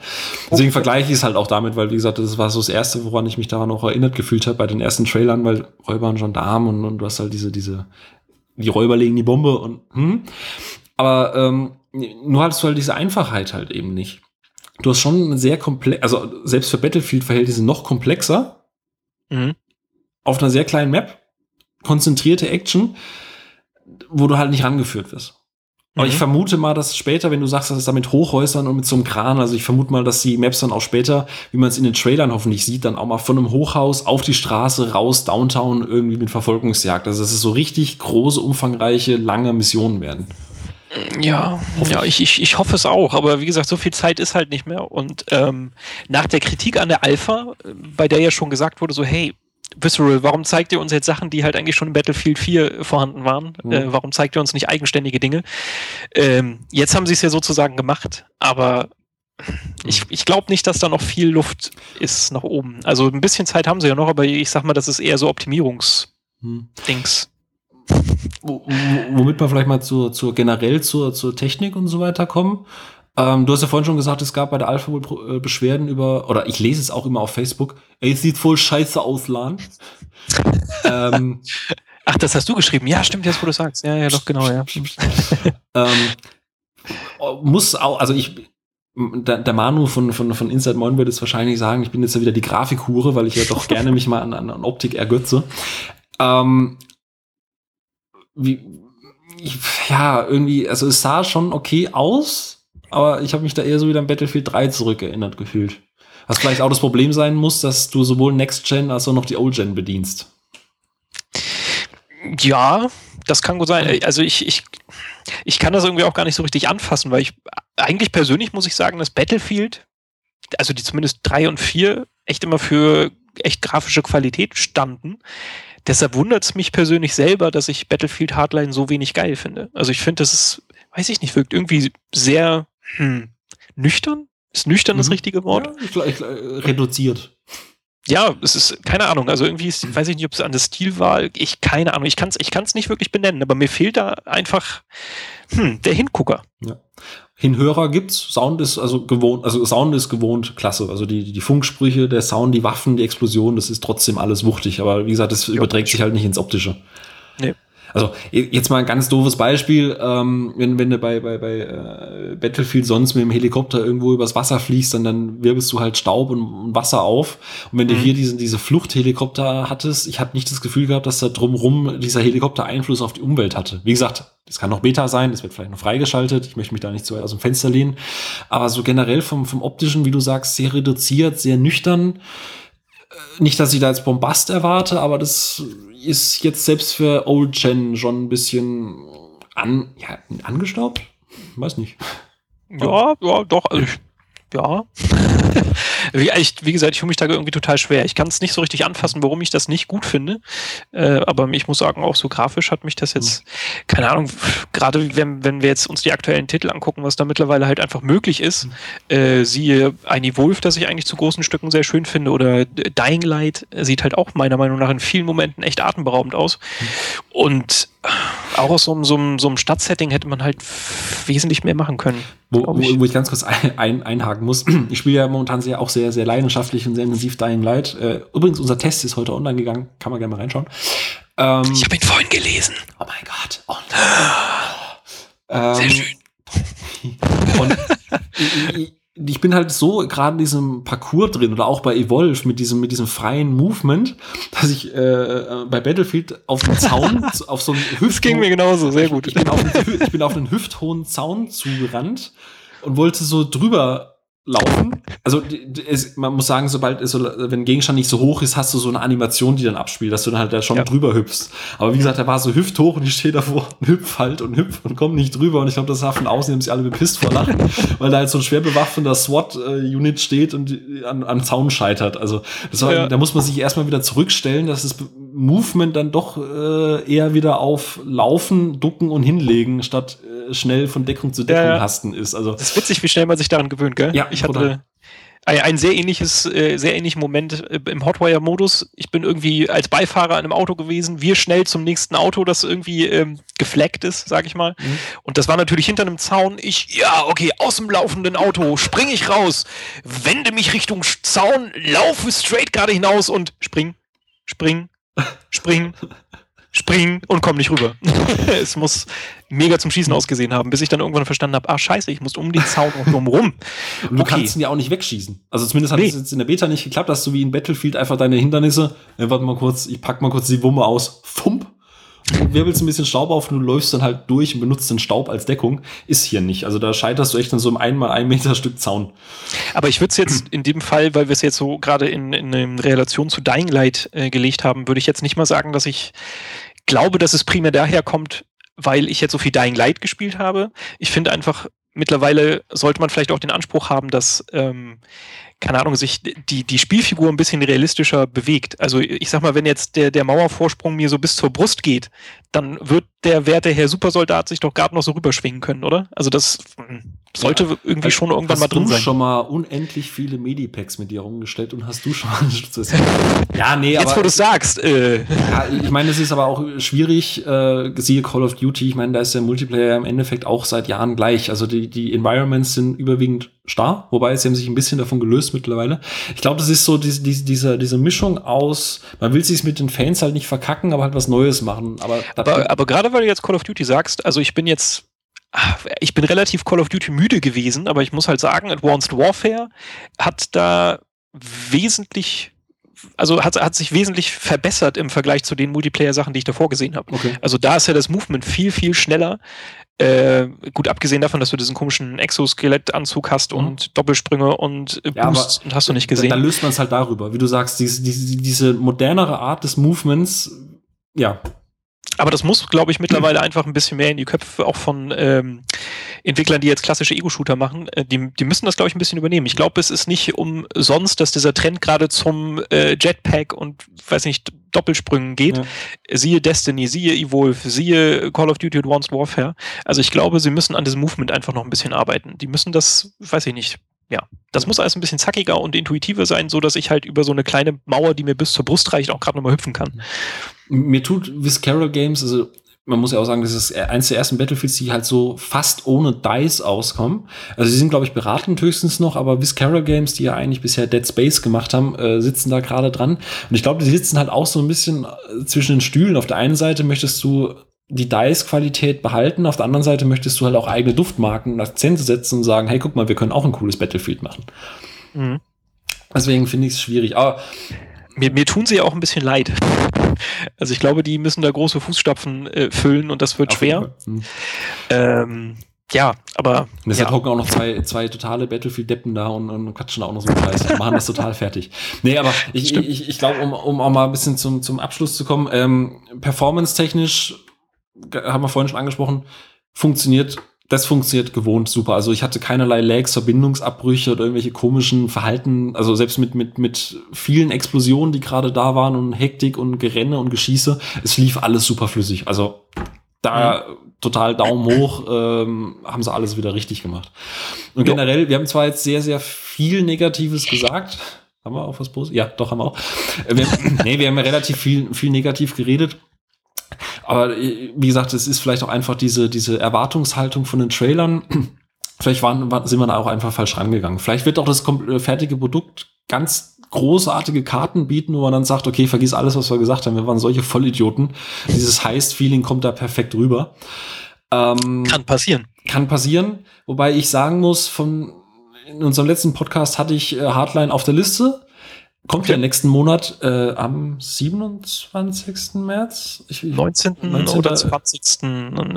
Deswegen okay. vergleiche ich es halt auch damit, weil, wie gesagt, das war so das Erste, woran ich mich daran auch erinnert gefühlt habe bei den ersten Trailern, weil Räuber und Gendarmen und, und du hast halt diese, diese, die Räuber legen die Bombe und, hm. Aber ähm, nur hattest du halt diese Einfachheit halt eben nicht du hast schon eine sehr komplex, also selbst für Battlefield-Verhältnisse noch komplexer, mhm. auf einer sehr kleinen Map, konzentrierte Action, wo du halt nicht rangeführt wirst. Aber mhm. ich vermute mal, dass später, wenn du sagst, dass es da mit Hochhäusern und mit so einem Kran, also ich vermute mal, dass die Maps dann auch später, wie man es in den Trailern hoffentlich sieht, dann auch mal von einem Hochhaus auf die Straße raus, Downtown irgendwie mit Verfolgungsjagd. Also dass es so richtig große, umfangreiche, lange Missionen werden. Ja, ja, ich, ich, ich hoffe es auch, aber wie gesagt, so viel Zeit ist halt nicht mehr. Und ähm, nach der Kritik an der Alpha, bei der ja schon gesagt wurde, so, hey, Visceral, warum zeigt ihr uns jetzt Sachen, die halt eigentlich schon in Battlefield 4 vorhanden waren? Mhm. Äh, warum zeigt ihr uns nicht eigenständige Dinge? Ähm, jetzt haben sie es ja sozusagen gemacht, aber ich, ich glaube nicht, dass da noch viel Luft ist nach oben. Also ein bisschen Zeit haben sie ja noch, aber ich sag mal, das ist eher so Optimierungsdings. Mhm womit wir vielleicht mal zu, zu generell zur, zur Technik und so weiter kommen. Ähm, du hast ja vorhin schon gesagt, es gab bei der Alpha wohl äh, Beschwerden über, oder ich lese es auch immer auf Facebook, ey, es sieht voll scheiße aus, LAN. ähm, Ach, das hast du geschrieben. Ja, stimmt jetzt, wo du sagst. Ja, ja, doch, genau, ja. ähm, muss auch, also ich, der, der Manu von, von, von Inside Moin wird es wahrscheinlich sagen, ich bin jetzt ja wieder die Grafikhure, weil ich ja doch gerne mich mal an, an, an Optik ergötze. Ähm, wie, ja, irgendwie, also es sah schon okay aus, aber ich habe mich da eher so wieder an Battlefield 3 zurückerinnert gefühlt. Was vielleicht auch das Problem sein muss, dass du sowohl Next Gen als auch noch die Old Gen bedienst. Ja, das kann gut sein. Also ich, ich, ich kann das irgendwie auch gar nicht so richtig anfassen, weil ich eigentlich persönlich muss ich sagen, dass Battlefield, also die zumindest 3 und 4, echt immer für echt grafische Qualität standen. Deshalb wundert es mich persönlich selber, dass ich Battlefield Hardline so wenig geil finde. Also ich finde, das ist, weiß ich nicht, wirkt irgendwie sehr hm, nüchtern. Ist nüchtern mhm. das richtige Wort? Ja, ich, reduziert. ja, es ist keine Ahnung. Also irgendwie ist, weiß ich nicht, ob es an der Stilwahl, ich keine Ahnung. Ich kann es ich kann's nicht wirklich benennen, aber mir fehlt da einfach hm, der Hingucker. Ja. Hinhörer gibt's, Sound ist also gewohnt, also Sound ist gewohnt, klasse. Also die, die Funksprüche, der Sound, die Waffen, die Explosion, das ist trotzdem alles wuchtig. Aber wie gesagt, das jo, überträgt sich halt nicht ins Optische. Nee. Also jetzt mal ein ganz doofes Beispiel, ähm, wenn, wenn du bei, bei, bei äh, Battlefield sonst mit dem Helikopter irgendwo übers Wasser fliegst, dann, dann wirbelst du halt Staub und, und Wasser auf. Und wenn mhm. du hier diesen, diese Fluchthelikopter hattest, ich habe nicht das Gefühl gehabt, dass da drumrum dieser Helikopter Einfluss auf die Umwelt hatte. Wie gesagt, das kann noch Beta sein, das wird vielleicht noch freigeschaltet. Ich möchte mich da nicht zu weit aus dem Fenster lehnen. Aber so generell vom, vom optischen, wie du sagst, sehr reduziert, sehr nüchtern. Äh, nicht, dass ich da jetzt Bombast erwarte, aber das ist jetzt selbst für Old Gen schon ein bisschen an, ja, angestaubt? Weiß nicht. Ja, ja, doch. Also ich, ja. wie, ich, wie gesagt, ich fühle mich da irgendwie total schwer. Ich kann es nicht so richtig anfassen, warum ich das nicht gut finde. Äh, aber ich muss sagen, auch so grafisch hat mich das jetzt, mhm. keine Ahnung, gerade wenn, wenn wir jetzt uns die aktuellen Titel angucken, was da mittlerweile halt einfach möglich ist, mhm. äh, siehe Eine Wolf, das ich eigentlich zu großen Stücken sehr schön finde, oder Dying Light sieht halt auch meiner Meinung nach in vielen Momenten echt atemberaubend aus. Mhm. Und auch aus so, so, so einem Stadtsetting hätte man halt wesentlich mehr machen können. Wo ich. wo, ich ganz kurz ein, ein, einhaken muss. Ich spiele ja momentan sehr, auch sehr, sehr leidenschaftlich und sehr intensiv Dying Light. Äh, übrigens, unser Test ist heute online gegangen. Kann man gerne mal reinschauen. Ähm, ich habe ihn vorhin gelesen. Oh mein Gott. Oh, ähm, sehr schön. Und ich, ich bin halt so gerade in diesem Parcours drin oder auch bei Evolve mit diesem mit diesem freien Movement, dass ich äh, bei Battlefield auf den Zaun auf so einen Hüft Das ging mir genauso, sehr gut. Ich, ich, bin auf einen, ich bin auf einen hüfthohen Zaun zugerannt und wollte so drüber laufen. Also es, man muss sagen, sobald es wenn ein Gegenstand nicht so hoch ist, hast du so eine Animation, die dann abspielt, dass du dann halt da schon ja. drüber hüpfst. Aber wie gesagt, er war so hüfthoch und ich stehe davor und hüpf halt und hüpf und komm nicht drüber. Und ich glaube, das sah von außen, die haben sich alle bepisst vor Lachen, weil da halt so ein schwer bewaffneter SWAT-Unit steht und an, an Zaun scheitert. Also war, ja. da muss man sich erstmal wieder zurückstellen, dass das Movement dann doch äh, eher wieder auf Laufen, Ducken und Hinlegen statt schnell von Deckung zu Deckung ja, hasten ist. Also das ist witzig, wie schnell man sich daran gewöhnt, gell? Ja, ich hatte ein, ein sehr ähnliches, äh, sehr ähnlichen Moment äh, im Hotwire-Modus. Ich bin irgendwie als Beifahrer in einem Auto gewesen, wir schnell zum nächsten Auto, das irgendwie ähm, gefleckt ist, sag ich mal. Mhm. Und das war natürlich hinter einem Zaun. Ich, ja, okay, aus dem laufenden Auto springe ich raus, wende mich Richtung Zaun, laufe straight gerade hinaus und spring, spring, spring, springen und komm nicht rüber. es muss mega zum Schießen ausgesehen haben, bis ich dann irgendwann verstanden habe, ah scheiße, ich muss um den Zaun und drumrum. Und du okay. kannst ihn ja auch nicht wegschießen. Also zumindest hat es nee. jetzt in der Beta nicht geklappt, dass du wie in Battlefield einfach deine Hindernisse, äh, warte mal kurz, ich pack mal kurz die Wumme aus, fump, wirbelst ein bisschen Staub auf und du läufst dann halt durch und benutzt den Staub als Deckung. Ist hier nicht. Also da scheiterst du echt an so einem einmal ein Meter Stück Zaun. Aber ich würde es jetzt in dem Fall, weil wir es jetzt so gerade in, in, in Relation zu Dying Light äh, gelegt haben, würde ich jetzt nicht mal sagen, dass ich glaube, dass es primär daher kommt, weil ich jetzt so viel Dying Light gespielt habe. Ich finde einfach, mittlerweile sollte man vielleicht auch den Anspruch haben, dass ähm, keine Ahnung, sich die, die Spielfigur ein bisschen realistischer bewegt. Also ich sag mal, wenn jetzt der, der Mauervorsprung mir so bis zur Brust geht, dann wird der werte Herr Supersoldat sich doch gerade noch so rüberschwingen können, oder? Also das hm, sollte ja, irgendwie schon irgendwann mal drin sein. Hast du schon mal unendlich viele Medipacks mit dir rumgestellt und hast du schon Ja, nee, Jetzt, aber... Jetzt, wo du sagst. Äh. Ja, ich meine, es ist aber auch schwierig, äh, siehe Call of Duty, ich meine, da ist der Multiplayer im Endeffekt auch seit Jahren gleich. Also die, die Environments sind überwiegend starr, wobei sie haben sich ein bisschen davon gelöst mittlerweile. Ich glaube, das ist so diese, diese, diese, diese Mischung aus, man will sich mit den Fans halt nicht verkacken, aber halt was Neues machen. Aber, aber, aber gerade weil du jetzt Call of Duty sagst, also ich bin jetzt ich bin relativ Call of Duty müde gewesen, aber ich muss halt sagen, Advanced Warfare hat da wesentlich also hat, hat sich wesentlich verbessert im Vergleich zu den Multiplayer-Sachen, die ich davor gesehen habe. Okay. Also da ist ja das Movement viel, viel schneller. Äh, gut, abgesehen davon, dass du diesen komischen Exoskelettanzug hast mhm. und Doppelsprünge und äh, ja, Boost und hast du nicht gesehen. Dann löst man es halt darüber, wie du sagst, diese, diese, diese modernere Art des Movements, ja, aber das muss, glaube ich, mittlerweile einfach ein bisschen mehr in die Köpfe auch von ähm, Entwicklern, die jetzt klassische Ego-Shooter machen. Äh, die, die müssen das, glaube ich, ein bisschen übernehmen. Ich glaube, es ist nicht umsonst, dass dieser Trend gerade zum äh, Jetpack und, weiß nicht, Doppelsprüngen geht. Ja. Siehe Destiny, siehe Evolve, siehe Call of Duty Advanced Warfare. Also ich glaube, sie müssen an diesem Movement einfach noch ein bisschen arbeiten. Die müssen das, weiß ich nicht, ja, das muss alles ein bisschen zackiger und intuitiver sein, so dass ich halt über so eine kleine Mauer, die mir bis zur Brust reicht, auch gerade nochmal hüpfen kann. Mir tut Viscera Games, also man muss ja auch sagen, das ist eins der ersten Battlefields, die halt so fast ohne Dice auskommen. Also sie sind, glaube ich, beratend höchstens noch, aber Viscera Games, die ja eigentlich bisher Dead Space gemacht haben, äh, sitzen da gerade dran. Und ich glaube, die sitzen halt auch so ein bisschen äh, zwischen den Stühlen. Auf der einen Seite möchtest du die Dice-Qualität behalten, auf der anderen Seite möchtest du halt auch eigene Duftmarken und Akzente setzen und sagen, hey, guck mal, wir können auch ein cooles Battlefield machen. Mhm. Deswegen finde ich es schwierig. Aber mir, mir tun sie ja auch ein bisschen leid. Also ich glaube, die müssen da große Fußstapfen äh, füllen und das wird schwer. Hm. Ähm, ja, aber. Und deshalb ja. hocken auch noch zwei, zwei totale Battlefield-Deppen da und, und quatschen auch noch so einen Scheiß. machen das total fertig. Nee, aber ich, ich, ich glaube, um, um auch mal ein bisschen zum, zum Abschluss zu kommen, ähm, performance-technisch, haben wir vorhin schon angesprochen, funktioniert das funktioniert gewohnt super. Also ich hatte keinerlei Lags, Verbindungsabbrüche oder irgendwelche komischen Verhalten. Also selbst mit, mit, mit vielen Explosionen, die gerade da waren und Hektik und Gerenne und Geschieße, es lief alles super flüssig. Also da mhm. total Daumen hoch, ähm, haben sie alles wieder richtig gemacht. Und generell, wir haben zwar jetzt sehr, sehr viel Negatives gesagt. Haben wir auch was Positives? Ja, doch, haben wir auch. Wir, nee, wir haben ja relativ viel, viel negativ geredet. Aber äh, wie gesagt, es ist vielleicht auch einfach diese, diese Erwartungshaltung von den Trailern. Vielleicht waren, sind wir da auch einfach falsch rangegangen. Vielleicht wird auch das äh, fertige Produkt ganz großartige Karten bieten, wo man dann sagt, okay, vergiss alles, was wir gesagt haben. Wir waren solche Vollidioten. Dieses Heist-Feeling kommt da perfekt rüber. Ähm, kann passieren. Kann passieren. Wobei ich sagen muss, von, in unserem letzten Podcast hatte ich äh, Hardline auf der Liste. Kommt okay. ja nächsten Monat äh, am 27. März? Ich, 19. 19. oder 20.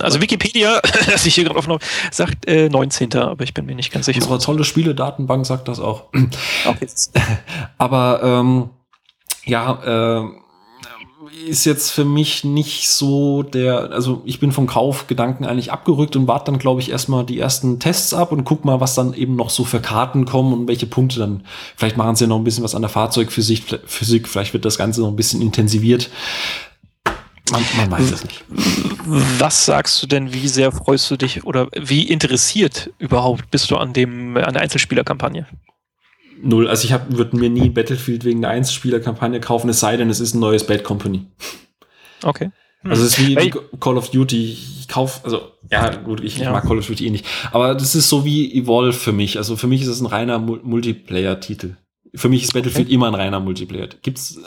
Also Wikipedia, das ich hier gerade offen habe, sagt äh, 19. Aber ich bin mir nicht ganz sicher. Unsere tolle Spiele-Datenbank sagt das auch. Okay. aber ähm, ja, äh, ist jetzt für mich nicht so der, also ich bin vom Kaufgedanken eigentlich abgerückt und warte dann, glaube ich, erstmal die ersten Tests ab und guck mal, was dann eben noch so für Karten kommen und welche Punkte dann. Vielleicht machen sie ja noch ein bisschen was an der Fahrzeugphysik, Physik, vielleicht wird das Ganze noch ein bisschen intensiviert. Man, man weiß es nicht. Was sagst du denn, wie sehr freust du dich oder wie interessiert überhaupt bist du an dem, an der Einzelspielerkampagne? Null. Also ich würde mir nie Battlefield wegen der Einzelspielerkampagne kaufen, es sei denn, es ist ein neues Bad Company. Okay. Hm. Also es ist wie hey. Call of Duty. Ich kaufe, also ja gut, ich, ja. mag Call of Duty eh nicht. Aber das ist so wie Evolve für mich. Also für mich ist es ein reiner Multiplayer-Titel. Für mich ist Battlefield okay. immer ein reiner Multiplayer. Gibt's?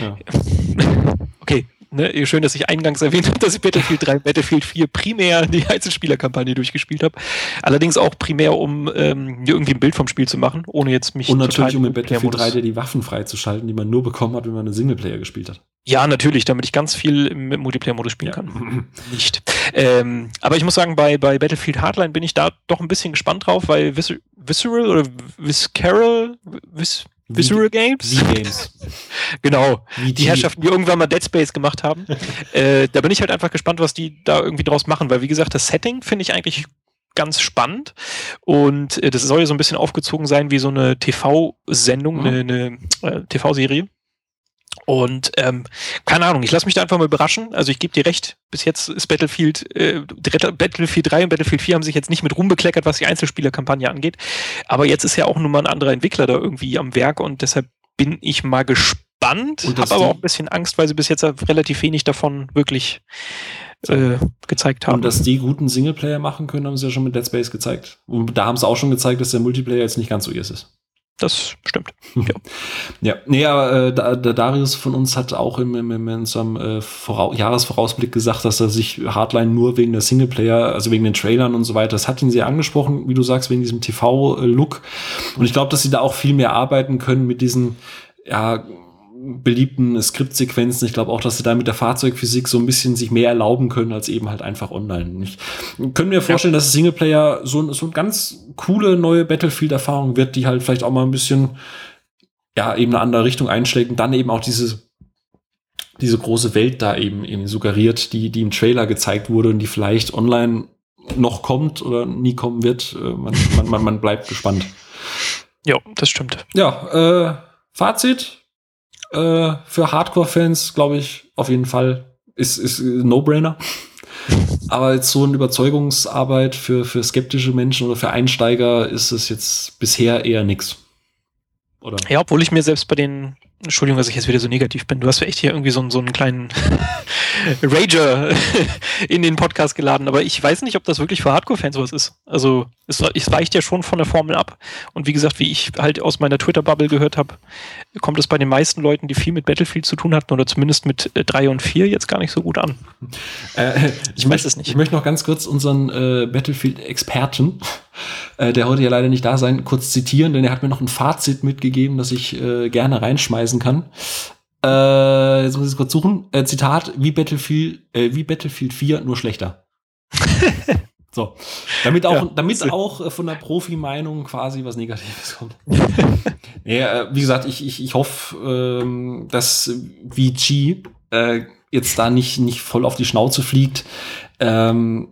Äh, ja. Okay, Ne? Schön, dass ich eingangs erwähnt habe, dass ich Battlefield 3 Battlefield 4 primär die Einzelspielerkampagne durchgespielt habe. Allerdings auch primär, um ähm, irgendwie ein Bild vom Spiel zu machen, ohne jetzt mich Und natürlich, um in Battlefield 3 die Waffen freizuschalten, die man nur bekommen hat, wenn man einen Singleplayer gespielt hat. Ja, natürlich, damit ich ganz viel im Multiplayer-Modus spielen ja. kann. Nicht. Ähm, aber ich muss sagen, bei, bei Battlefield Hardline bin ich da doch ein bisschen gespannt drauf, weil Vis Visceral oder Visceral, Vis Visual Games. Wie Games. genau. Wie die Herrschaften, die irgendwann mal Dead Space gemacht haben. äh, da bin ich halt einfach gespannt, was die da irgendwie draus machen, weil wie gesagt, das Setting finde ich eigentlich ganz spannend und äh, das soll ja so ein bisschen aufgezogen sein wie so eine TV-Sendung, mhm. eine, eine äh, TV-Serie. Und ähm, keine Ahnung, ich lasse mich da einfach mal überraschen. Also ich gebe dir recht, bis jetzt ist Battlefield, äh, Battlefield 3 und Battlefield 4 haben sich jetzt nicht mit Ruhm bekleckert, was die Einzelspielerkampagne angeht. Aber jetzt ist ja auch nun mal ein anderer Entwickler da irgendwie am Werk und deshalb bin ich mal gespannt. Habe aber auch ein bisschen Angst, weil sie bis jetzt relativ wenig davon wirklich äh, gezeigt haben. Und dass die guten Singleplayer machen können, haben sie ja schon mit Dead Space gezeigt. Und da haben sie auch schon gezeigt, dass der Multiplayer jetzt nicht ganz so ihr ist. Das stimmt. Ja, ja. nee, aber äh, der Darius von uns hat auch im, im, im in unserem äh, Vorau Jahresvorausblick gesagt, dass er sich Hardline nur wegen der Singleplayer, also wegen den Trailern und so weiter, das hat ihn sehr angesprochen, wie du sagst, wegen diesem TV-Look. Und ich glaube, dass sie da auch viel mehr arbeiten können mit diesen, ja, beliebten Skriptsequenzen. Ich glaube auch, dass sie da mit der Fahrzeugphysik so ein bisschen sich mehr erlauben können als eben halt einfach online. Ich können mir vorstellen, ja. dass Singleplayer so, so eine ganz coole neue Battlefield-Erfahrung wird, die halt vielleicht auch mal ein bisschen ja eben eine andere Richtung einschlägt und dann eben auch diese diese große Welt da eben, eben suggeriert, die, die im Trailer gezeigt wurde und die vielleicht online noch kommt oder nie kommen wird. Äh, man, man, man, man bleibt gespannt. Ja, das stimmt. Ja, äh, Fazit äh, für Hardcore-Fans, glaube ich, auf jeden Fall ist, ist No-Brainer. aber jetzt so eine Überzeugungsarbeit für, für skeptische Menschen oder für Einsteiger ist es jetzt bisher eher nix. Oder? Ja, obwohl ich mir selbst bei den, Entschuldigung, dass ich jetzt wieder so negativ bin, du hast ja echt hier irgendwie so, so einen kleinen Rager in den Podcast geladen, aber ich weiß nicht, ob das wirklich für Hardcore-Fans was ist. Also es, es, weicht ja schon von der Formel ab. Und wie gesagt, wie ich halt aus meiner Twitter-Bubble gehört habe, kommt es bei den meisten Leuten, die viel mit Battlefield zu tun hatten, oder zumindest mit äh, 3 und 4 jetzt gar nicht so gut an. Äh, ich weiß es nicht. Ich möchte noch ganz kurz unseren äh, Battlefield-Experten, äh, der heute ja leider nicht da sein, kurz zitieren, denn er hat mir noch ein Fazit mitgegeben, das ich äh, gerne reinschmeißen kann. Äh, jetzt muss ich es kurz suchen. Äh, Zitat, wie Battlefield, äh, wie Battlefield 4, nur schlechter. so. Damit auch, ja, damit auch äh, von der Profi-Meinung quasi was Negatives kommt. ja, äh, wie gesagt, ich, ich, ich hoffe, ähm, dass VG jetzt da nicht, nicht voll auf die Schnauze fliegt. Ähm,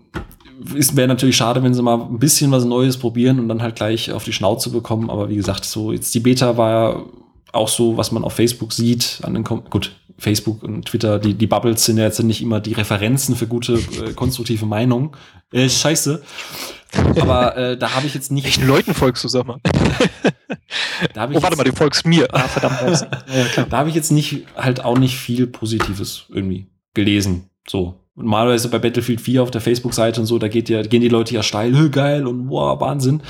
wäre natürlich schade, wenn sie mal ein bisschen was Neues probieren und dann halt gleich auf die Schnauze bekommen. Aber wie gesagt, so jetzt die Beta war auch so, was man auf Facebook sieht, an den Kom gut, Facebook und Twitter, die, die Bubbles sind ja jetzt nicht immer die Referenzen für gute, äh, konstruktive Meinungen. Äh, scheiße. Aber äh, da habe ich jetzt nicht. Welchen Leuten folgst du, sag mal? da oh, warte mal, du folgst mir. Ah, verdammt. ja, da habe ich jetzt nicht, halt auch nicht viel Positives irgendwie gelesen. So. Normalerweise bei Battlefield 4 auf der Facebook-Seite und so, da geht ja, gehen die Leute ja steil, geil und wow, Wahnsinn.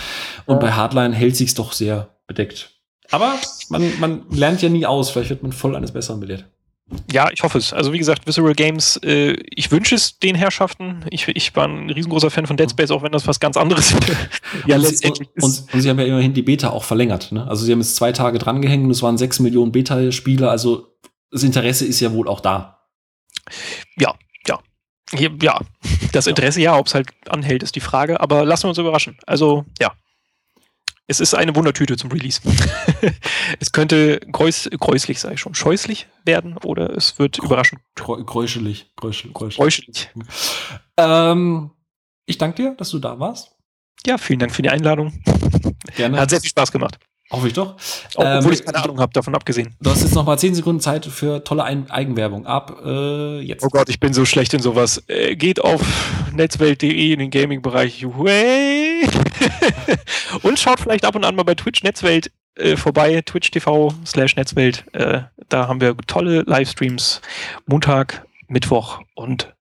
Und ja. bei Hardline hält sich's doch sehr bedeckt. Aber man, man lernt ja nie aus. Vielleicht wird man voll eines Besseren belehrt. Ja, ich hoffe es. Also wie gesagt, Visceral Games, äh, ich wünsche es den Herrschaften. Ich, ich war ein riesengroßer Fan von Dead Space, auch wenn das was ganz anderes ja, und, letztendlich und, und, und, sie haben ja immerhin die Beta auch verlängert. Ne? Also sie haben jetzt zwei Tage drangehängt und es waren sechs Millionen Beta-Spieler. Also das Interesse ist ja wohl auch da. Ja, ja. Ja, das Interesse ja, ob es halt anhält, ist die Frage. Aber lassen wir uns überraschen. Also ja, es ist eine Wundertüte zum Release. es könnte gräus, gräuslich, sei schon, scheußlich werden oder es wird überraschen. Gräuschelig. Gräuschelig. Gräuschelig. Ähm, ich danke dir, dass du da warst. Ja, vielen Dank für die Einladung. Gerne. Hat sehr viel Spaß gemacht. Hoffe ich doch. Obwohl ähm, ich keine Ahnung habe, davon abgesehen. Du hast jetzt noch mal zehn Sekunden Zeit für tolle Ein Eigenwerbung. Ab äh, jetzt. Oh Gott, ich bin so schlecht in sowas. Äh, geht auf netzwelt.de in den Gaming-Bereich. und schaut vielleicht ab und an mal bei Twitch Netzwelt äh, vorbei. Twitch TV slash Netzwelt. Äh, da haben wir tolle Livestreams. Montag, Mittwoch und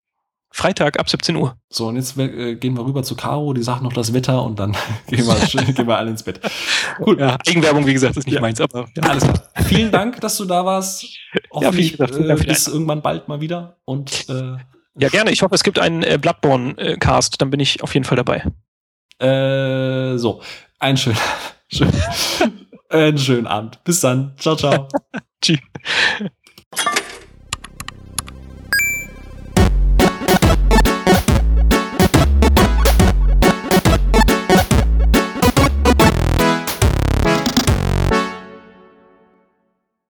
Freitag ab 17 Uhr. So, und jetzt äh, gehen wir rüber zu Caro, die sagt noch das Wetter und dann gehen, wir, gehen wir alle ins Bett. Gut. Ja, Eigenwerbung, wie gesagt, ist nicht ja. meins, aber ja. alles klar. Vielen Dank, dass du da warst. Hoffentlich ja, äh, bis irgendwann bald mal wieder. Und äh, ja, gerne. Ich hoffe, es gibt einen äh, Bloodborne-Cast, dann bin ich auf jeden Fall dabei. Äh, so, einen schönen, schön, einen schönen Abend. Bis dann. Ciao, ciao. Tschüss.